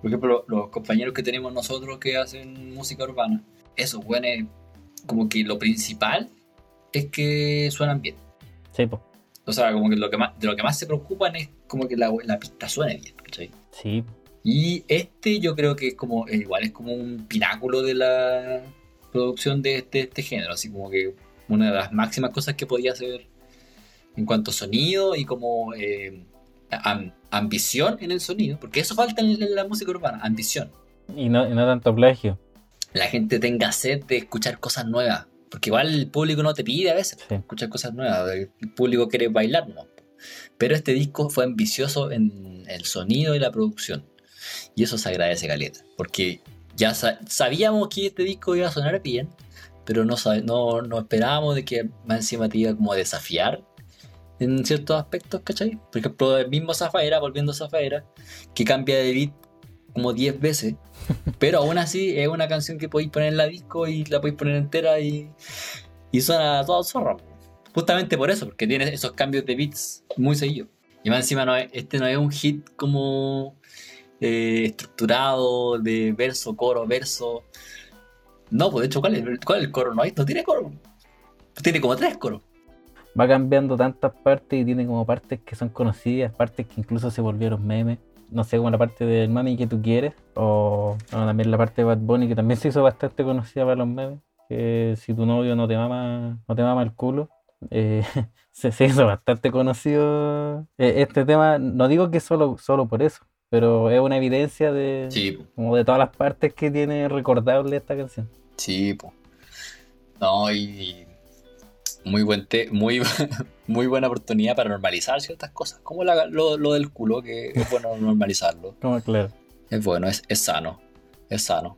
Speaker 2: Por ejemplo, los compañeros que tenemos nosotros que hacen música urbana, esos weones, como que lo principal es que suenan bien.
Speaker 1: Sí, po.
Speaker 2: O sea, como que lo que más, de lo que más se preocupan es como que la, la pista suene bien, ¿cachai?
Speaker 1: Sí.
Speaker 2: Y este yo creo que es como, eh, igual es como un pináculo de la producción de este, este género, así como que una de las máximas cosas que podía hacer en cuanto a sonido y como eh, am- ambición en el sonido, porque eso falta en, en la música urbana, ambición.
Speaker 1: Y no, y no tanto plagio.
Speaker 2: La gente tenga sed de escuchar cosas nuevas, porque igual el público no te pide a veces
Speaker 1: Sí.
Speaker 2: escuchar cosas nuevas, el público quiere bailar, ¿no? Pero este disco fue ambicioso en el sonido y la producción. Y eso se agradece, Caleta. Porque ya sa- sabíamos que este disco iba a sonar bien, pero no, no, no esperábamos de que más encima te iba como a desafiar en ciertos aspectos, ¿cachai? Por ejemplo, el mismo Zafaera, volviendo a Zafaera, que cambia de beat como 10 veces, pero aún así es una canción que podéis poner en la disco y la podéis poner entera y, y suena todo zorra. Justamente por eso, porque tiene esos cambios de beats muy seguidos. Y más encima no es- este no es un hit como eh, estructurado de verso, coro, verso. No, pues de hecho, ¿cuál es, cuál es el coro? No, hay- no tiene coro. Tiene como tres coros.
Speaker 1: Va cambiando tantas partes y tiene como partes que son conocidas, partes que incluso se volvieron memes. No sé, como la parte del mami que tú quieres, o también la parte de Bad Bunny que también se hizo bastante conocida para los memes. Que si tu novio no te mama, no te mama el culo, eh, se, se hizo bastante conocido eh, este tema. No digo que solo, solo por eso, pero es una evidencia de,
Speaker 2: Sí,
Speaker 1: como de todas las partes que tiene recordable esta canción.
Speaker 2: sí, pues. No, y muy buen te- muy, muy buena oportunidad para normalizar ciertas cosas, como la- lo, lo del culo, que es bueno normalizarlo.
Speaker 1: Como claro.
Speaker 2: Es bueno, es, es sano, es sano.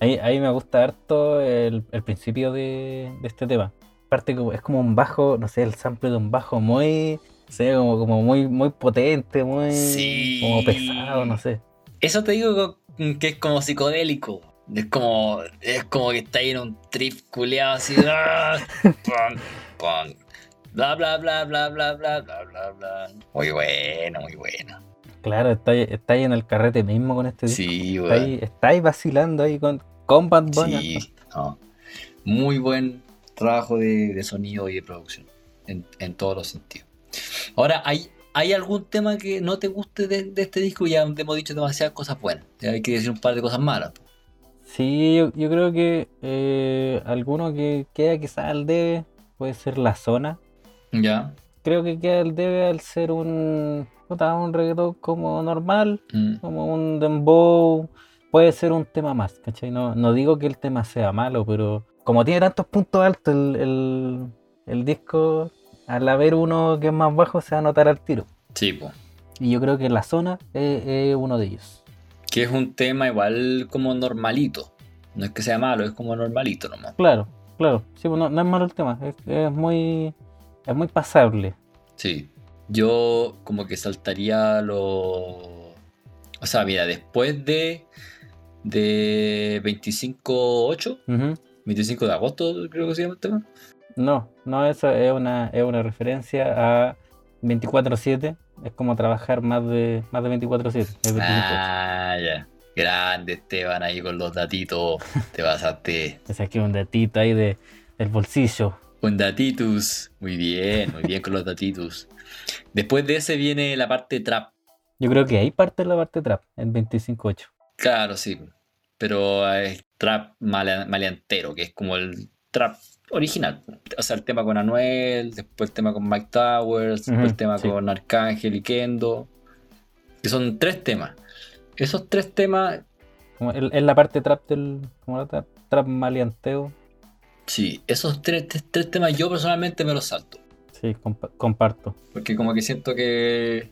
Speaker 1: Ahí, ahí me gusta harto el, el principio de, de este tema. Aparte es como un bajo, no sé, el sample de un bajo muy, sé, como, como muy, muy potente, muy
Speaker 2: Sí.
Speaker 1: como pesado, no sé.
Speaker 2: Eso te digo que es como psicodélico. Es como, es como que está ahí en un trip culeado así. ¡ah! Pum, pum. Bla bla bla bla bla bla bla bla bla. Muy bueno, muy bueno.
Speaker 1: Claro, está, está ahí en el carrete mismo con este disco.
Speaker 2: Sí,
Speaker 1: Está ahí, está ahí vacilando ahí con, con Bad Bunny.
Speaker 2: Sí, no. Muy buen trabajo de, de sonido y de producción. En, en todos los sentidos. Ahora, ¿hay, ¿hay algún tema que no te guste de, de este disco? Ya hemos dicho demasiadas cosas buenas. Ya hay que decir un par de cosas malas.
Speaker 1: Sí, yo, yo creo que eh, alguno que queda quizás al debe puede ser La Zona.
Speaker 2: Ya.
Speaker 1: Creo que queda al debe al ser un, un reggaetón como normal.
Speaker 2: Mm.
Speaker 1: como un dembow, puede ser un tema más, ¿cachai? No, no digo que el tema sea malo, pero como tiene tantos puntos altos el, el, el disco, al haber uno que es más bajo se va a notar al tiro.
Speaker 2: Sí, pues.
Speaker 1: Y yo creo que la zona es, es uno de ellos.
Speaker 2: Que es un tema igual como normalito. No es que sea malo, es como normalito nomás.
Speaker 1: Claro, claro, sí, pues no, no es malo el tema, es, es muy es muy pasable.
Speaker 2: Sí. Yo como que saltaría lo... O sea, mira, después de... De 25-8,
Speaker 1: Ujú.
Speaker 2: 25 de agosto creo que se llama el tema.
Speaker 1: No, no, eso es una, es una referencia a 24-7, es como trabajar más de, más de 24-7. es 25.
Speaker 2: Ah, ya. Grande Esteban ahí con los datitos. Te pasaste.
Speaker 1: Me saqué un datito ahí de, del bolsillo.
Speaker 2: Con datitus. Muy bien, muy bien con los datitus. Después de ese viene la parte trap.
Speaker 1: Yo creo que ahí parte la parte trap, en 25.8.
Speaker 2: Claro, sí. Pero es trap male- maleantero, que es como el trap original. O sea, el tema con Anuel, después el tema con Mike Towers, después el tema
Speaker 1: sí.
Speaker 2: con Arcángel y Kendo. Que son tres temas. Esos tres temas,
Speaker 1: es la parte trap del. Como la trap, trap maleanteo.
Speaker 2: sí, esos tres, tres- tres temas yo personalmente me los salto.
Speaker 1: Sí, compa- comparto.
Speaker 2: Porque como que siento que.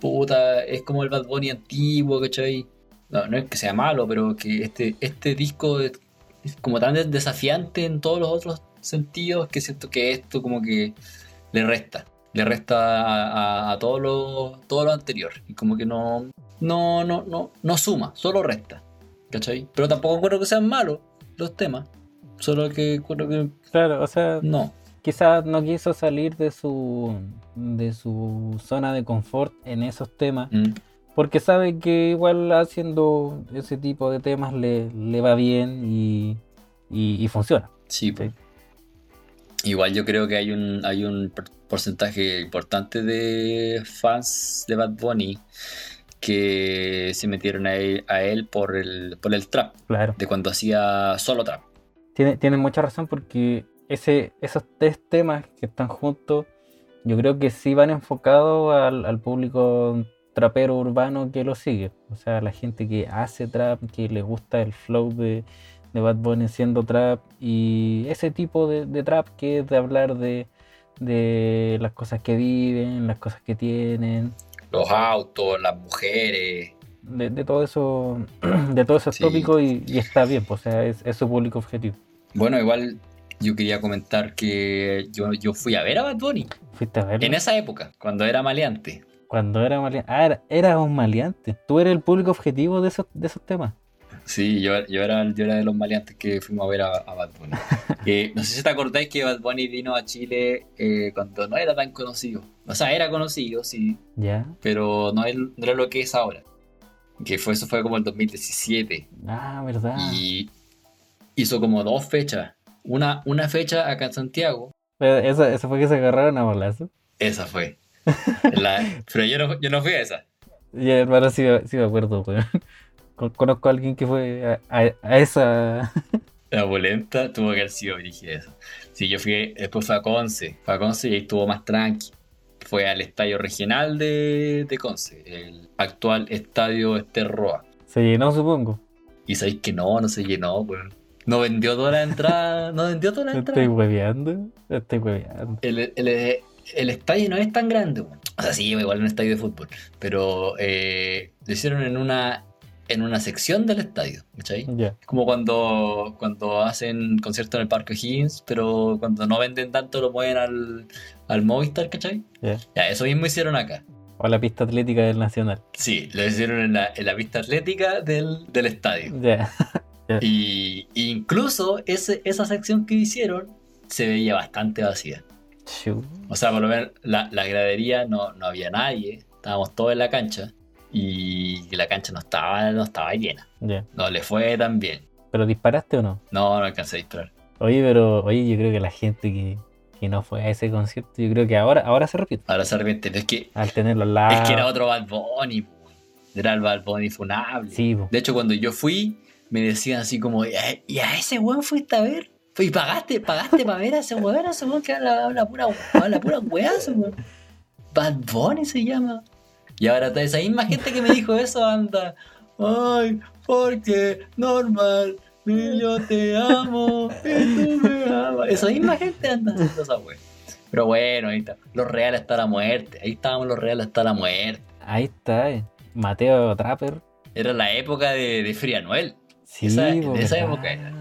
Speaker 2: Puta, es como el Bad Bunny antiguo, ¿cachai? No, no es que sea malo, pero que este, este disco como tan des- desafiante en todos los otros sentidos que siento que esto como que le resta. Le resta a, a- a todo, lo, todo lo anterior. Y como que no, no, no, no, no suma, solo resta. ¿Cachai? Pero tampoco creo que sean malos los temas. Solo que creo que
Speaker 1: Claro, o sea,
Speaker 2: no.
Speaker 1: quizás no quiso salir de su de su zona de confort en esos temas,
Speaker 2: Mm.
Speaker 1: Porque sabe que igual haciendo ese tipo de temas le, le va bien y, y- y funciona.
Speaker 2: Sí, pues.
Speaker 1: Sí.
Speaker 2: Igual yo creo que hay un, hay un por- porcentaje importante de fans de Bad Bunny que se metieron a él, a él por, el, por el trap,
Speaker 1: Claro.
Speaker 2: de cuando hacía solo trap.
Speaker 1: Tiene, tiene mucha razón porque ese, esos tres temas que están juntos, yo creo que sí van enfocados al, al público trapero urbano que lo sigue. O sea, la gente que hace trap, que le gusta el flow de, de Bad Bunny siendo trap y ese tipo de, de trap que es de hablar de, de las cosas que viven, las cosas que tienen,
Speaker 2: Los autos, las mujeres.
Speaker 1: de, de todo eso, de todos esos
Speaker 2: Sí.
Speaker 1: tópicos y, y está bien, pues, o sea, es, es su público objetivo.
Speaker 2: Bueno, igual yo quería comentar que yo, yo fui a ver a Bad Bunny
Speaker 1: Fuiste a verlo.
Speaker 2: en esa época, cuando era maleante.
Speaker 1: Cuando era maleante. Ah, era, era un maleante. Tú eres el público objetivo de esos, de esos temas.
Speaker 2: Sí, yo, yo, era, yo era de los maleantes que fuimos a ver a, a Bad Bunny. Eh, no sé si te acordáis que Bad Bunny vino a Chile eh, cuando no era tan conocido. O sea, era conocido, sí,
Speaker 1: Ya.
Speaker 2: pero no, es- no era lo que es ahora. Que fue, eso fue como el 2017.
Speaker 1: Ah, verdad.
Speaker 2: Y hizo como dos fechas. Una, una fecha acá en Santiago.
Speaker 1: Pero eso, eso fue que se agarraron a bolazo.
Speaker 2: Esa fue. La- pero yo no, yo no fui a esa.
Speaker 1: Y hermano, sí, me- sí me acuerdo, weón. Con- Conozco a alguien que fue a, a- a esa.
Speaker 2: La bolenta tuvo que haber sido dirigida eso. Sí, yo fui, después fue a Conce. Fue a Conce y ahí estuvo más tranqui. Fue al estadio regional de, de Conce, el actual estadio Esterroa.
Speaker 1: Se llenó, supongo.
Speaker 2: Y sabéis que no, no se llenó, weón. No vendió toda la entrada, no vendió toda la entrada.
Speaker 1: estoy hueveando. Estoy hueveando.
Speaker 2: El, el- el estadio no es tan grande. O sea, sí, igual un estadio de fútbol. Pero eh, lo hicieron en una, en una sección del estadio, ¿cachai? Como cuando, cuando hacen conciertos en el Parque Higgins, pero cuando no venden tanto lo mueven al, al Movistar, ¿cachai?
Speaker 1: Ya.
Speaker 2: Ya, eso mismo hicieron acá.
Speaker 1: O la pista atlética del Nacional.
Speaker 2: Sí, lo hicieron en la, en la pista atlética del, del estadio.
Speaker 1: Ya.
Speaker 2: Y y incluso ese, esa sección que hicieron se veía bastante vacía. O sea, por lo menos la, la gradería no, no había nadie, estábamos todos en la cancha y la cancha no estaba, no estaba llena. No le fue tan bien.
Speaker 1: ¿Pero disparaste o no?
Speaker 2: No, no alcancé a disparar.
Speaker 1: Oye, pero oye, yo creo que la gente que, que no fue a ese concierto, yo creo que ahora, ahora se repite.
Speaker 2: Ahora se arrepiente. Es que
Speaker 1: Al tenerlo al lado.
Speaker 2: Es que era otro Bad Bunny, era el Bad Bunny funable.
Speaker 1: Sí, po.
Speaker 2: De hecho, cuando yo fui, me decían así como, "¿Y a- ¿y a ese weón fuiste a ver? ¿Y pagaste, pagaste para ver a ese weón? A ese weón que habla la pura, habla pura weá, ese weón. Bad Bunny se llama. Y ahora toda esa misma gente que me dijo eso anda, ay, porque normal, yo te amo, y tú me amas. Esa misma gente anda haciendo esa weá. Pero bueno, ahí está. Los reales hasta la muerte. Ahí estábamos los reales hasta la muerte.
Speaker 1: Ahí está, eh. Mateo Trapper.
Speaker 2: Era la época de, de Free Anuel.
Speaker 1: Sí,
Speaker 2: Esa- de esa época era.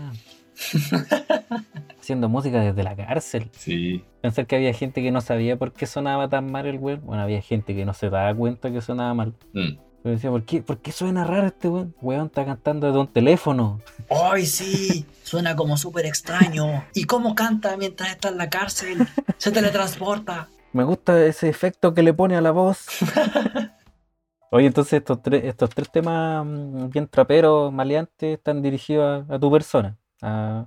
Speaker 1: Haciendo música desde la cárcel.
Speaker 2: Sí.
Speaker 1: Pensar que había gente que no sabía por qué sonaba tan mal el weón. Bueno, había gente que no se daba cuenta que sonaba mal.
Speaker 2: Mm.
Speaker 1: Pero decía, ¿por qué, ¿por qué suena raro este weón? Weón está cantando desde un teléfono.
Speaker 2: ¡Ay, sí! Suena como súper extraño. ¿Y cómo canta mientras está en la cárcel? Se teletransporta.
Speaker 1: Me gusta ese efecto que le pone a la voz. Oye, entonces estos tres, estos tres temas mm, bien traperos, maleantes, están dirigidos a, a tu persona, a,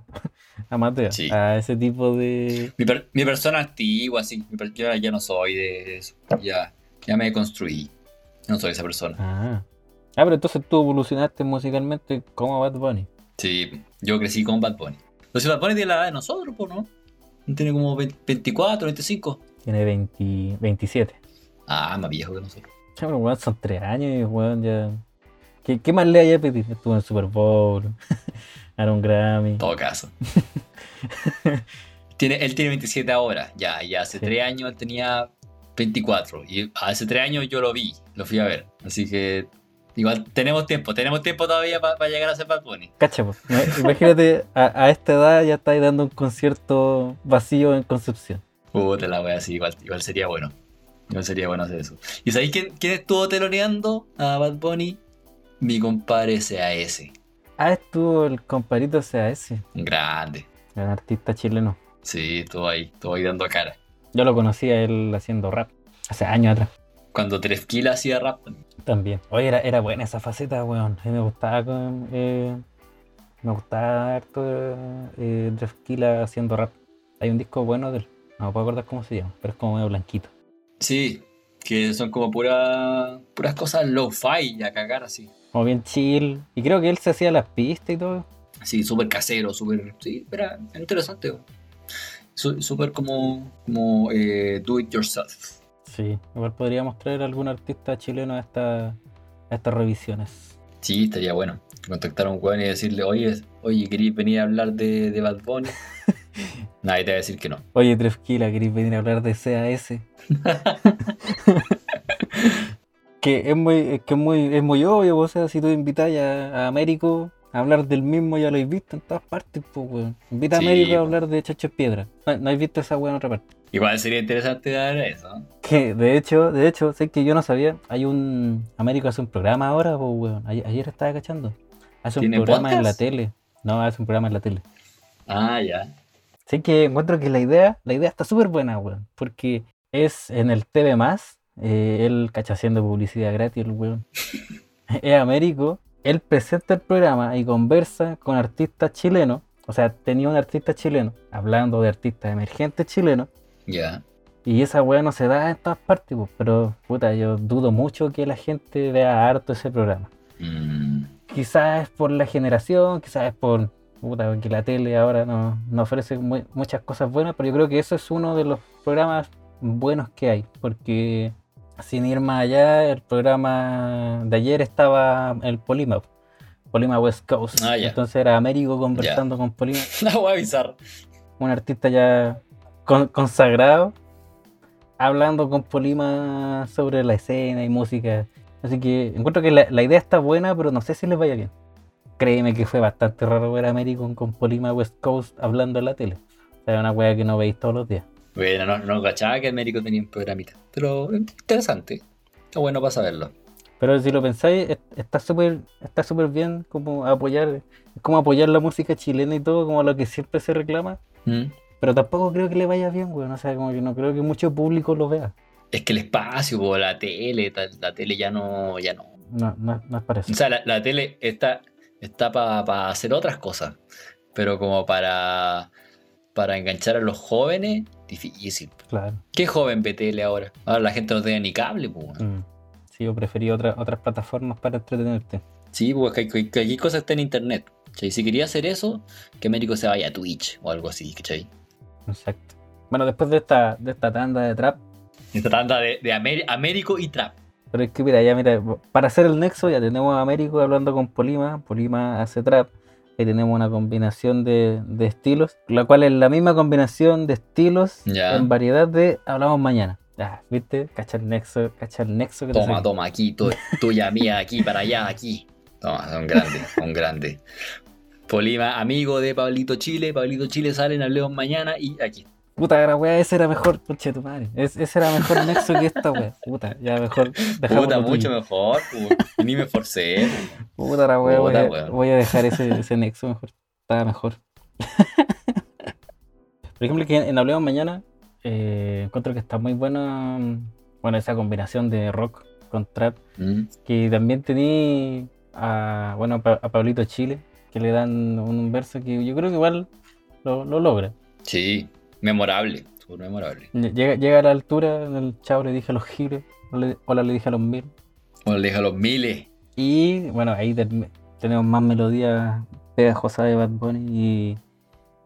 Speaker 1: a Mateo,
Speaker 2: Sí.
Speaker 1: a ese tipo de...
Speaker 2: Mi, per- mi persona antigua, sí. Mi per- yo ya no soy de eso. Ya, ya me construí. No soy esa persona.
Speaker 1: Ah. ah, pero entonces tú evolucionaste musicalmente como Bad Bunny.
Speaker 2: Sí, yo crecí con Bad Bunny. Entonces Bad Bunny tiene la edad de nosotros, ¿no? Tiene como 20 24, 25.
Speaker 1: Tiene 20 27.
Speaker 2: Ah, más viejo que nosotros.
Speaker 1: Ya, pero son tres años y weón ya... ¿Qué, qué más le hay a pedir? Estuvo en el Super Bowl, ganó un Grammy.
Speaker 2: En todo caso. tiene, él tiene 27 ahora, ya, ya hace
Speaker 1: Sí.
Speaker 2: 3 años él tenía 24. Y hace 3 años yo lo vi, lo fui a ver. Así que igual tenemos tiempo, tenemos tiempo todavía para llegar a ser Bad Bunny.
Speaker 1: Cacha. Ima- imagínate, a, a esta edad ya estáis dando un concierto vacío en Concepción.
Speaker 2: Puta la wea, sí, igual, igual sería bueno. Igual sería bueno hacer eso. ¿Y sabéis quién, quién estuvo teloneando a Bad Bunny? Mi compadre SAS.
Speaker 1: Ah, estuvo el compadrito CAS,
Speaker 2: Grande.
Speaker 1: el artista chileno.
Speaker 2: Sí, estuvo ahí, estuvo ahí dando cara.
Speaker 1: Yo lo conocí a él haciendo rap. Hace años atrás.
Speaker 2: Cuando Trefkila hacía rap.
Speaker 1: También. Oye, era, era buena esa faceta, weón. A mí me gustaba con, eh, me gustaba harto eh, haciendo rap. Hay un disco bueno de él. No me puedo acordar cómo se llama, pero es como medio blanquito.
Speaker 2: Sí, que son como pura, puras cosas low-fi a cagar así.
Speaker 1: Como bien chill. Y creo que él se hacía las pistas y todo.
Speaker 2: Sí, súper casero, súper. Sí, era interesante. Súper como, como eh, do it yourself.
Speaker 1: Sí. Igual podríamos traer algún artista chileno a, esta, a estas revisiones.
Speaker 2: Sí, estaría bueno. Contactar a un weón y decirle, oye, oye, ¿queréis venir a hablar de, de Bad Bunny? Nadie te va a decir que no.
Speaker 1: Oye, Drefkila, ¿queréis venir a hablar de CAS? que es muy, es que es muy, es muy obvio, o sea, si tú invitas a, a Américo a hablar del mismo, ya lo habéis visto en todas partes, pues, weón. Invita a Américo a hablar de Chacho Piedra. No, no habéis visto esa weón en otra parte.
Speaker 2: Igual sería interesante dar eso.
Speaker 1: Que de hecho, de hecho, sé que yo no sabía, hay un. Américo hace un programa ahora, pues, weón. Ayer, ayer estaba cachando. Hace un
Speaker 2: ¿Tiene
Speaker 1: programa en la tele. No, hace un programa en la tele.
Speaker 2: Ah, ya.
Speaker 1: Sé que encuentro que la idea, la idea está súper buena, weón. Porque es en el TV más, eh, él cacha haciendo publicidad gratis, el weón. es Américo, él presenta el programa y conversa con artistas chilenos. O sea, tenía un artista chileno, hablando de artistas emergentes chilenos.
Speaker 2: Ya.
Speaker 1: Y esa weá no se da en todas partes, pues, pero puta, yo dudo mucho que la gente vea harto ese programa.
Speaker 2: Mm,
Speaker 1: Quizás es por la generación, quizás es por puta, que la tele ahora no, no ofrece mu- muchas cosas buenas, pero yo creo que eso es uno de los programas buenos que hay, porque sin ir más allá, el programa de ayer estaba el Polima, Polima West Coast.
Speaker 2: Ah.
Speaker 1: Entonces era Américo conversando con Polima,
Speaker 2: La voy a avisar.
Speaker 1: un artista ya con- consagrado, hablando con Polima sobre la escena y música. Así que encuentro que la, la idea está buena, pero no sé si les vaya bien. Créeme que fue bastante raro ver a Américo con Polima West Coast hablando en la tele. O sea, una wea que no veis todos los días.
Speaker 2: Bueno, no, no cachaba que Américo tenía un programita. Pero interesante. Está bueno para saberlo.
Speaker 1: Pero si lo pensáis, es- está súper está súper bien como apoyar, es como apoyar la música chilena y todo, como lo que siempre se reclama.
Speaker 2: Mm.
Speaker 1: Pero tampoco creo que le vaya bien, weón. O sea, como que no creo que mucho público lo vea.
Speaker 2: Es que el espacio, po, la tele, la tele ya no, ya no.
Speaker 1: No, no, no es para eso.
Speaker 2: O sea, la, la tele está, está para hacer otras cosas. Pero como para, para enganchar a los jóvenes, difícil.
Speaker 1: Claro.
Speaker 2: ¿Qué joven ve tele ahora? Ahora la gente no tiene ni cable, pues.
Speaker 1: Mm. Sí, yo preferí otra- otras plataformas para entretenerte.
Speaker 2: Sí, pues que, que, que aquí cosas está en internet. ¿cachai? Si quería hacer eso, que Américo se vaya a Twitch o algo así, ¿cachai?
Speaker 1: Exacto. Bueno, después de esta, de esta tanda de trap,
Speaker 2: Esta tanda de, Américo y Trap.
Speaker 1: pero es que mira, ya mira, para hacer el nexo ya tenemos a Américo hablando con Polima, Polima hace trap, tenemos una combinación de, de estilos, la cual es la misma combinación de estilos
Speaker 2: Ya.
Speaker 1: en variedad de Hablamos Mañana. ¿viste? Cacha el nexo, cacha el nexo que
Speaker 2: Toma, toma, aquí, tu- tuya, mía, aquí, para allá, aquí. Toma, son grandes, son grandes. Polima, amigo de Pablito Chile. Pablito Chile sale en Hablemos mañana y aquí.
Speaker 1: Puta, la weá, ese era mejor, conche tu madre. Es- ese era mejor nexo que esta weá. Puta, ya mejor.
Speaker 2: Puta, mucho
Speaker 1: tuyo.
Speaker 2: mejor. pu. Ni me esforcé. pu.
Speaker 1: Puta la weá, voy, voy a dejar ese, ese nexo mejor. Estaba mejor. Por ejemplo, que en Hablemos Mañana, eh, encuentro que está muy buena, bueno, esa combinación de rock con trap,
Speaker 2: Mm.
Speaker 1: que también tenía a, bueno, a Pa- a Pablito Chile, que le dan un verso que yo creo que igual lo, lo logra.
Speaker 2: Sí, memorable. Súper memorable.
Speaker 1: Llega, llega a la altura, en el chavo le dije a los giles, hola hola, le dije a los mil.
Speaker 2: Bueno, le deja los miles.
Speaker 1: Y bueno, ahí tenemos más melodías pegajosas de Bad Bunny y,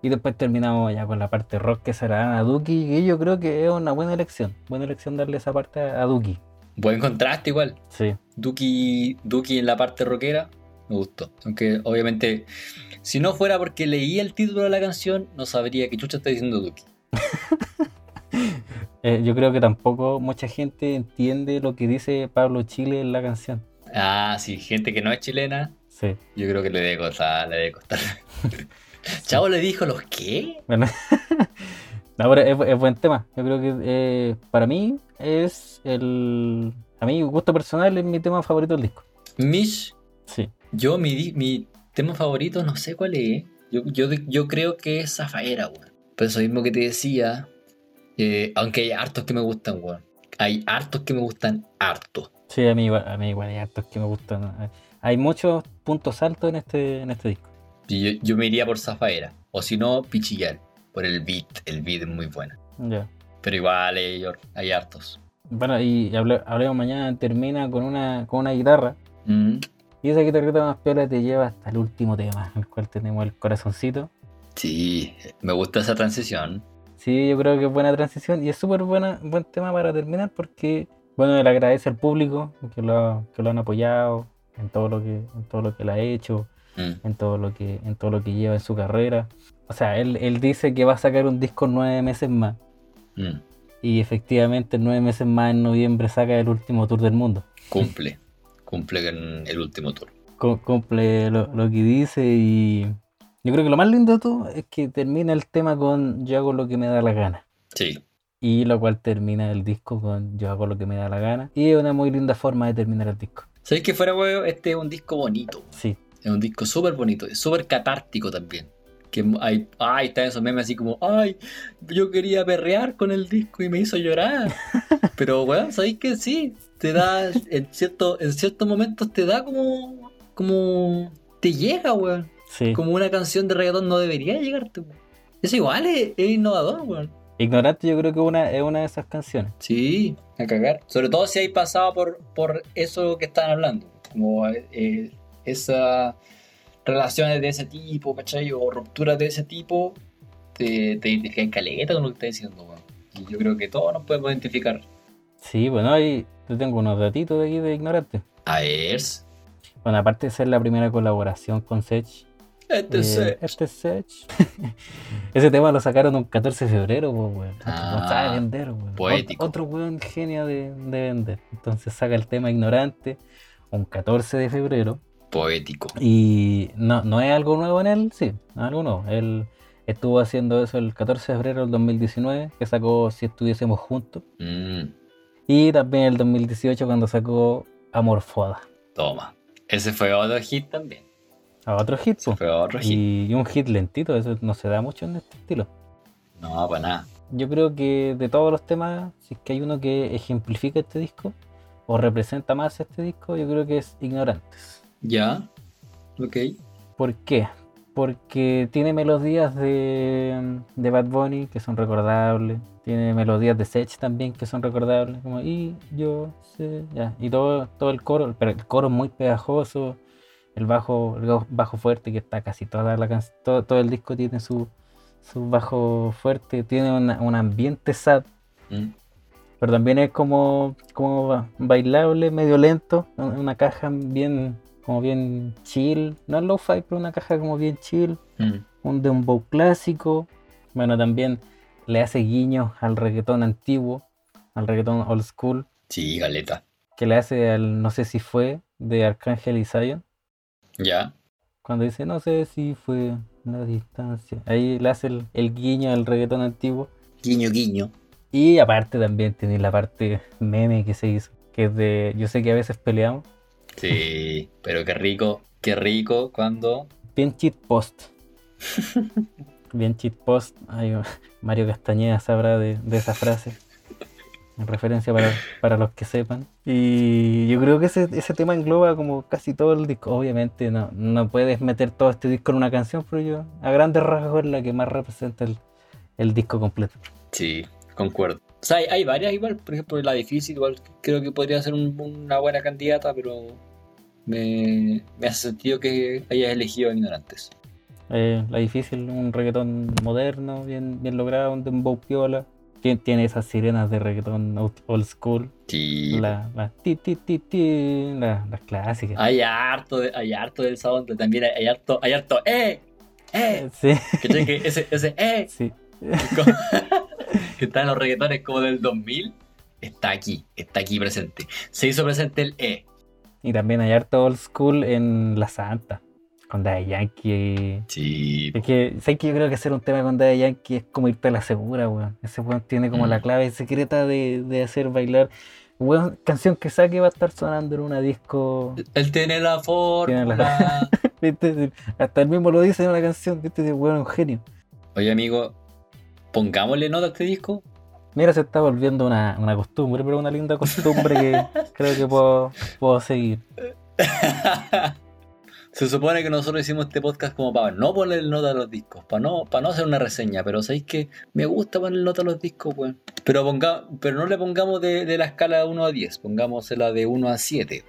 Speaker 1: y después terminamos ya con la parte rock que será a Duki, que yo creo que es una buena elección. Buena elección darle esa parte a, a Duki.
Speaker 2: Buen contraste igual.
Speaker 1: Sí,
Speaker 2: Duki, Duki en la parte rockera, me gustó. Aunque obviamente, si no fuera porque leí el título de la canción, no sabría qué chucha está diciendo Duki.
Speaker 1: Eh, yo creo que tampoco mucha gente entiende lo que dice Pablo Chile en la canción.
Speaker 2: Ah, sí, gente que no es chilena,
Speaker 1: Sí,
Speaker 2: yo creo que le debe costar, le debe costar. Chavo le dijo los qué?
Speaker 1: bueno. Es, es buen tema. Yo creo que eh, para mí es el. A mí, gusto personal, es mi tema favorito del disco.
Speaker 2: Mish,
Speaker 1: Sí.
Speaker 2: Yo mi, mi tema favorito no sé cuál es. Yo, yo, yo creo que es Zafaera, weón. Por eso mismo que te decía, eh, aunque hay hartos que me gustan, weón. Hay hartos que me gustan harto.
Speaker 1: Sí, a mí, igual- a mí igual hay hartos que me gustan. Hay muchos puntos altos en este, en este disco.
Speaker 2: Yo, yo me iría por Zafaera. O si no, Pichillar. Por el beat. El beat es muy bueno.
Speaker 1: Ya.
Speaker 2: Pero igual hay, hay hartos.
Speaker 1: Bueno, y hable- hablemos mañana, termina con una, con una guitarra.
Speaker 2: Mm,
Speaker 1: Y esa guitarrita más piola te lleva hasta el último tema, el cual tenemos el corazoncito.
Speaker 2: Sí, me gusta esa transición.
Speaker 1: Sí, yo creo que es buena transición y es súper buena, buen tema para terminar porque, bueno, le agradece al público que lo, que lo han apoyado en todo lo que, en todo lo que le ha hecho,
Speaker 2: Mm,
Speaker 1: en todo lo que, en todo lo que lleva en su carrera. O sea, él, él dice que va a sacar un disco nueve meses más.
Speaker 2: mm.
Speaker 1: Y efectivamente, en nueve meses más en noviembre saca el último tour del mundo.
Speaker 2: Cumple. Cumple con el último tour.
Speaker 1: cu- cumple lo, lo que dice y yo creo que lo más lindo de todo es que termina el tema con yo hago lo que me da la gana
Speaker 2: Sí.
Speaker 1: y lo cual termina el disco con yo hago lo que me da la gana y es una muy linda forma de terminar el disco
Speaker 2: ¿Sabéis que fuera, weón? Este es un disco bonito.
Speaker 1: sí
Speaker 2: Es un disco súper bonito, súper catártico también. Que hay, ay, están esos memes así como, ay, yo quería perrear con el disco y me hizo llorar. Pero, weón, ¿sabéis que sí? Te da, en, cierto, en ciertos momentos te da como, como, te llega, weón.
Speaker 1: sí
Speaker 2: Como una canción de reggaetón no debería llegarte, weón. Eso igual es, es innovador, weón.
Speaker 1: ignorante yo creo que una, es una de esas canciones
Speaker 2: Sí, a cagar. Sobre todo si hay pasado por, por eso que están hablando. Como eh, esas relaciones de ese tipo, ¿cachai? O rupturas de ese tipo, te, te identifican caleta con lo que estás diciendo, weón. Y yo creo que todos nos podemos identificar.
Speaker 1: Sí bueno ahí yo tengo unos datitos de aquí de ignorante
Speaker 2: A ver.
Speaker 1: bueno aparte de ser la primera colaboración con Sech
Speaker 2: Este
Speaker 1: eh,
Speaker 2: es-
Speaker 1: este Sech ese tema lo sacaron un 14 de febrero pues, weón.
Speaker 2: Ah,
Speaker 1: no sabe vender weón.
Speaker 2: poético.
Speaker 1: Ot- otro weón genio de, de vender entonces saca el tema ignorante un 14 de febrero
Speaker 2: poético.
Speaker 1: y no, no es algo nuevo en él sí algo nuevo él estuvo haciendo eso el 14 de febrero del 2019 que sacó si estuviésemos juntos
Speaker 2: Mm,
Speaker 1: y también el 2018 cuando sacó Amorfoda
Speaker 2: toma. Ese fue otro hit también.
Speaker 1: a otro hit po.
Speaker 2: fue otro hit.
Speaker 1: y un hit lentito eso no se da mucho en este estilo
Speaker 2: No, para nada.
Speaker 1: Yo creo que de todos los temas, si es que hay uno que ejemplifica este disco o representa más este disco, yo creo que es Ignorantes.
Speaker 2: Ya. Ok.
Speaker 1: ¿Por qué? Porque tiene melodías de, de Bad Bunny que son recordables, tiene melodías de Sech también que son recordables, como y yo sé, ya, y todo, todo el coro, pero el coro es muy pegajoso, el bajo, el bajo fuerte que está casi toda la canción, todo, todo el disco tiene su, su bajo fuerte, tiene una- un ambiente sad,
Speaker 2: Mm,
Speaker 1: pero también es como, como ba- bailable, medio lento, un- una caja bien, como bien chill, no es lo-fi, pero una caja como bien chill,
Speaker 2: mm.
Speaker 1: un dembow clásico, bueno, también le hace guiños al reggaetón antiguo, al reggaetón old school,
Speaker 2: Sí, galeta.
Speaker 1: que le hace al no sé si fue de Arcángel y Zion,
Speaker 2: Ya.
Speaker 1: cuando dice no sé si fue la distancia, ahí le hace el, el guiño al reggaetón antiguo.
Speaker 2: Guiño, guiño.
Speaker 1: Y aparte también tiene la parte meme que se hizo, que es de, yo sé que a veces peleamos,
Speaker 2: Sí, pero qué rico, qué rico cuando.
Speaker 1: bien cheat post. bien cheat post, Ay, Mario Castañeda sabrá de, de esa frase. En referencia para, para los que sepan. Y yo creo que ese, ese tema engloba como casi todo el disco. Obviamente no, no puedes meter todo este disco en una canción, pero yo a grandes rasgos es la que más representa el, el disco completo.
Speaker 2: Sí, concuerdo. O sea, hay, hay varias igual, por ejemplo, la difícil, igual creo que podría ser un- una buena candidata, pero me, me hace sentido que hayas elegido ignorantes.
Speaker 1: Eh, la difícil, un reggaetón moderno, bien, bien logrado, un dembow piola. Tien- Tiene esas sirenas de reggaetón old school.
Speaker 2: Sí.
Speaker 1: La, la ti ti ti ti, la- las clásicas.
Speaker 2: Hay harto, de, hay harto del sound, también hay, hay harto, hay harto, ¡eh! ¡eh!
Speaker 1: Sí.
Speaker 2: Que ese, ese, ¡eh!
Speaker 1: sí.
Speaker 2: que está en los reggaetones como del 2000, está aquí, está aquí presente. Se hizo presente el E.
Speaker 1: Y también hay harto old school en La Santa. con Daddy Yankee.
Speaker 2: Sí.
Speaker 1: Es que, ¿sabes que Yo creo que hacer un tema con Daddy Yankee es como irte a la segura, weón. Ese weón tiene como la
Speaker 2: Mm.
Speaker 1: clave secreta de, de hacer bailar. Weón, canción que saque va a estar sonando en una disco.
Speaker 2: Él tiene la
Speaker 1: Tiene la-. Hasta él mismo lo dice en una canción, ¿viste? Weón es un genio.
Speaker 2: Oye, amigo, pongámosle nota a este disco.
Speaker 1: Mira, se está volviendo una, una costumbre, pero una linda costumbre que creo que puedo, puedo seguir.
Speaker 2: Se supone que nosotros hicimos este podcast como para no poner nota a los discos, para no, para no hacer una reseña, pero sabéis que me gusta poner nota a los discos, weón. Pero, ponga, pero no le pongamos de, de la escala de 1 a 10, pongámosela de 1 a 7.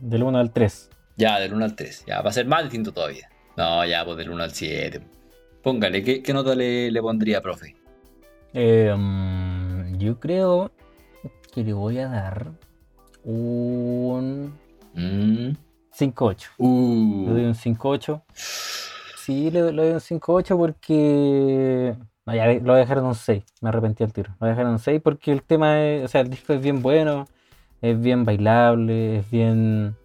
Speaker 1: Del 1 al 3.
Speaker 2: Ya, del 1 al 3, ya, va a ser más distinto todavía. No, ya, pues del 1 al 7. Póngale, ¿qué, qué nota le, le pondría, profe?
Speaker 1: Eh, yo creo que le voy a dar un
Speaker 2: Mm.
Speaker 1: 5-8. Le doy
Speaker 2: Uh.
Speaker 1: un 5-8. Sí, le, le doy un 5-8 porque. No, ya lo voy a dejar en un 6. Me arrepentí al tiro. Lo voy a dejar en un 6 porque el tema es. O sea, el disco es bien bueno, es bien bailable, es bien.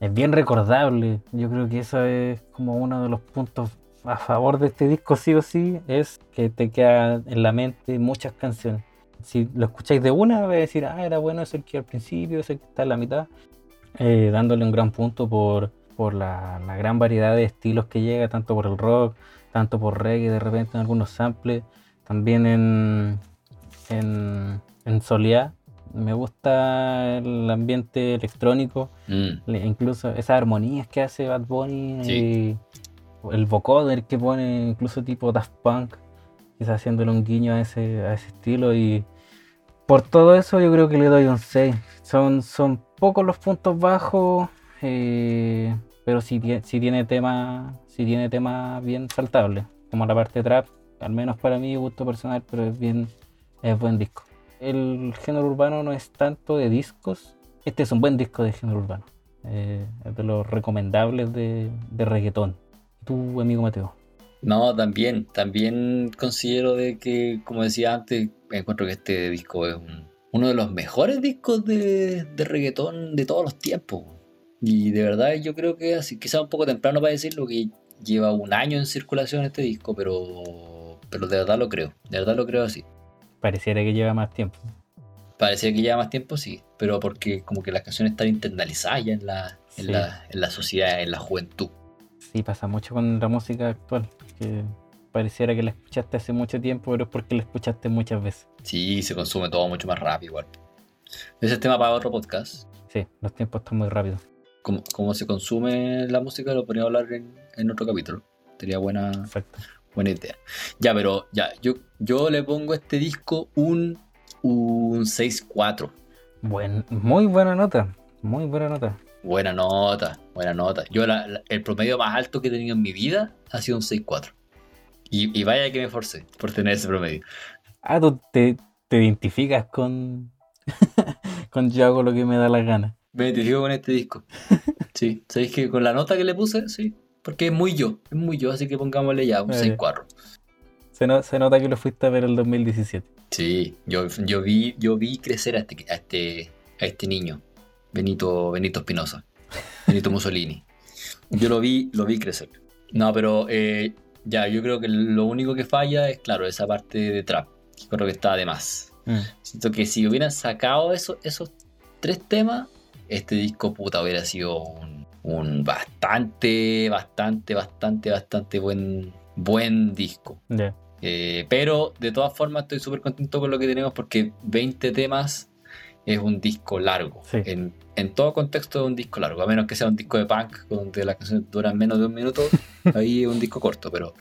Speaker 1: Es bien recordable. Yo creo que eso es como uno de los puntos a favor de este disco, sí o sí, es que te queda en la mente muchas canciones. Si lo escucháis de una, vais a decir, ah, era bueno ese que al principio, ese que está en la mitad eh, dándole un gran punto por, por la, la gran variedad de estilos que llega, tanto por el rock, tanto por reggae, de repente en algunos samples, también en, en, en Soleá. Me gusta el ambiente electrónico,
Speaker 2: Mm.
Speaker 1: incluso esas armonías que hace Bad Bunny,
Speaker 2: Sí.
Speaker 1: y el vocoder que pone, incluso tipo Daft Punk, quizás haciéndole un guiño a ese, a ese estilo y por todo eso yo creo que le doy un 6. Son, son pocos los puntos bajos, eh, pero tie- sí tiene tema, sí tiene tema bien saltable, como la parte trap, al menos para mí, gusto personal, pero es bien, es buen disco. El género urbano no es tanto de discos, este es un buen disco de género urbano, eh, es de los recomendables de, de reggaetón. Tu amigo Mateo.
Speaker 2: No, también, también considero de que, como decía antes, encuentro que este disco es un- uno de los mejores discos de, de reggaetón de todos los tiempos. Y de verdad yo creo que así, quizá un poco temprano para decirlo, que lleva un año en circulación este disco, pero, pero de verdad lo creo, de verdad lo creo así.
Speaker 1: Pareciera que lleva más tiempo.
Speaker 2: Parecía que lleva más tiempo, sí, pero porque como que las canciones están internalizadas ya en la, en
Speaker 1: Sí.
Speaker 2: la, en la sociedad, en la juventud.
Speaker 1: Sí, pasa mucho con la música actual, que pareciera que la escuchaste hace mucho tiempo, pero es porque la escuchaste muchas veces.
Speaker 2: Sí, se consume todo mucho más rápido igual. Ese es tema para otro podcast.
Speaker 1: Sí, los tiempos están muy rápidos.
Speaker 2: Cómo, cómo se consume la música lo podríamos hablar en, en otro capítulo. Sería buena,
Speaker 1: Exacto.
Speaker 2: buena idea. Ya, pero ya, yo, yo le pongo a este disco un, un 6-4.
Speaker 1: Buen, muy buena nota, muy buena nota.
Speaker 2: Buena nota, buena nota. Yo la- la- el promedio más alto que he tenido en mi vida ha sido un 6-4. Y, y vaya que me esforcé por tener ese promedio.
Speaker 1: Ah, tú te, te identificas con, con yo hago lo que me da la gana.
Speaker 2: Me identifico con este disco. Sí, ¿sabéis que con la nota que le puse? Sí, porque es muy yo, es muy yo, así que pongámosle ya un
Speaker 1: Eh.
Speaker 2: 6-4.
Speaker 1: Se, no- se nota que lo fuiste a ver el 2017.
Speaker 2: Sí, yo, yo vi, yo vi crecer a este, a este, a este niño, Benito, Benito Espinosa, Benito Mussolini. Yo lo vi, lo vi crecer. No, pero eh, ya, yo creo que lo único que falla es, claro, esa parte de trap. Creo que está de más.
Speaker 1: Mm.
Speaker 2: Siento que si hubieran sacado eso- esos tres temas, este disco puta hubiera sido un, un bastante, bastante, bastante, bastante buen, buen disco. Eh, pero de todas formas estoy súper contento con lo que tenemos porque 20 temas es un disco largo.
Speaker 1: Sí.
Speaker 2: En, en todo contexto es un disco largo, a menos que sea un disco de punk donde las canciones duran menos de un minuto, ahí es un disco corto, pero...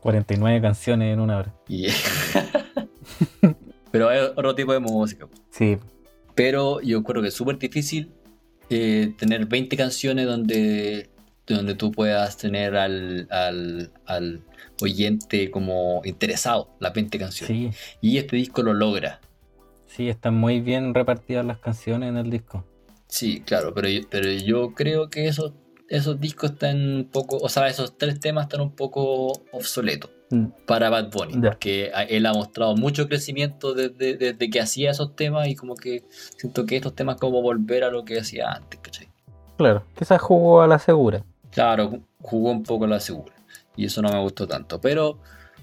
Speaker 1: 49 canciones en una hora.
Speaker 2: pero es otro tipo de música.
Speaker 1: Sí,
Speaker 2: Pero yo creo que es súper difícil eh, tener 20 canciones donde, donde tú puedas tener al, al, al oyente como interesado, las 20 canciones.
Speaker 1: sí,
Speaker 2: Y este disco lo logra.
Speaker 1: Sí, están muy bien repartidas las canciones en el disco.
Speaker 2: Sí, claro, pero, yo- pero yo creo que esos, esos discos están un poco, o sea, esos tres temas están un poco obsoletos
Speaker 1: Mm.
Speaker 2: para Bad Bunny, porque a- él ha mostrado mucho crecimiento desde, desde que hacía esos temas y como que siento que estos temas como volver a lo que hacía antes, ¿cachai?
Speaker 1: Claro, quizás jugó a la segura.
Speaker 2: Claro, jugó un poco la segura. Y eso no me gustó tanto. Pero,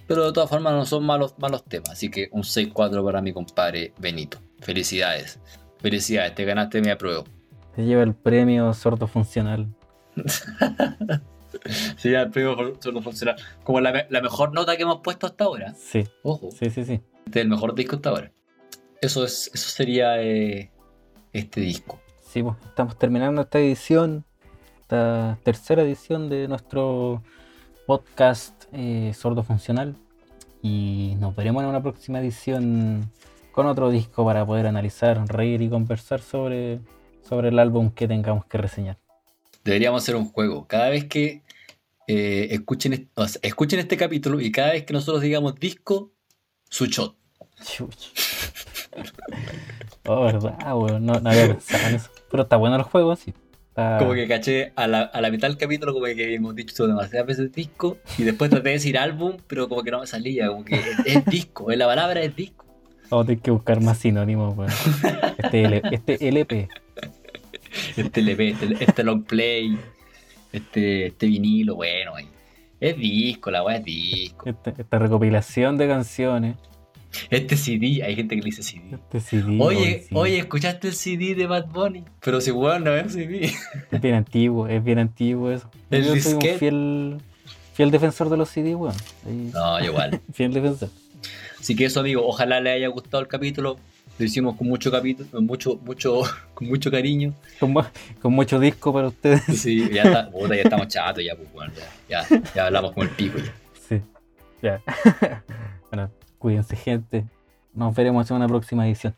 Speaker 2: pero de todas formas no son malos, malos temas. Así que un 6-4 para mi compadre Benito. Felicidades. Felicidades, te ganaste mi apruebo.
Speaker 1: Se lleva el premio sordo funcional.
Speaker 2: Se lleva el premio sordo funcional. Como la, la, mejor nota que hemos puesto hasta ahora.
Speaker 1: Sí.
Speaker 2: Ojo.
Speaker 1: Sí, sí, sí.
Speaker 2: Este es el mejor disco hasta ahora. Eso, es, eso sería eh, este disco.
Speaker 1: Sí, pues estamos terminando esta edición, esta tercera edición de nuestro podcast eh, Sordo Funcional. Y nos veremos en una próxima edición con otro disco para poder analizar, reír y conversar sobre, sobre el álbum que tengamos que reseñar.
Speaker 2: Deberíamos hacer un juego. Cada vez que eh, escuchen, escuchen este capítulo y cada vez que nosotros digamos disco, su shot.
Speaker 1: oh, verdad, weón. No, no, había pensado en eso. Pero está bueno el juego, sí.
Speaker 2: Como que caché a la, a la, mitad del capítulo, como que hemos dicho demasiadas veces disco, y después traté de decir álbum, pero como que no me salía. Como que es, disco, la palabra es disco.
Speaker 1: Vamos a tener que buscar más sinónimos, weón. Este, este LP.
Speaker 2: Este LP, este, este long play, este, este vinilo, bueno, es disco, la weá es disco.
Speaker 1: Este, esta recopilación de canciones.
Speaker 2: Este CD, hay gente que le dice CD.
Speaker 1: Este CD
Speaker 2: oye, oye, ¿escuchaste el CD de Bad Bunny? Pero si bueno, no es CD.
Speaker 1: Es bien antiguo, es bien antiguo eso.
Speaker 2: El
Speaker 1: Yo soy un
Speaker 2: disquete.
Speaker 1: fiel, fiel defensor de los CD, weón.
Speaker 2: No, igual.
Speaker 1: Fiel defensor.
Speaker 2: Así que eso, amigo, ojalá le haya gustado el capítulo. Lo hicimos con mucho capítulo, con mucho, mucho, con mucho cariño.
Speaker 1: Con mucho disco para ustedes.
Speaker 2: Sí, ya está, puta, ya estamos chatos, ya, pues, bueno, ya, ya, ya hablamos con el pico ya.
Speaker 1: Sí. Ya. bueno, cuídense, gente. Nos veremos en una próxima edición.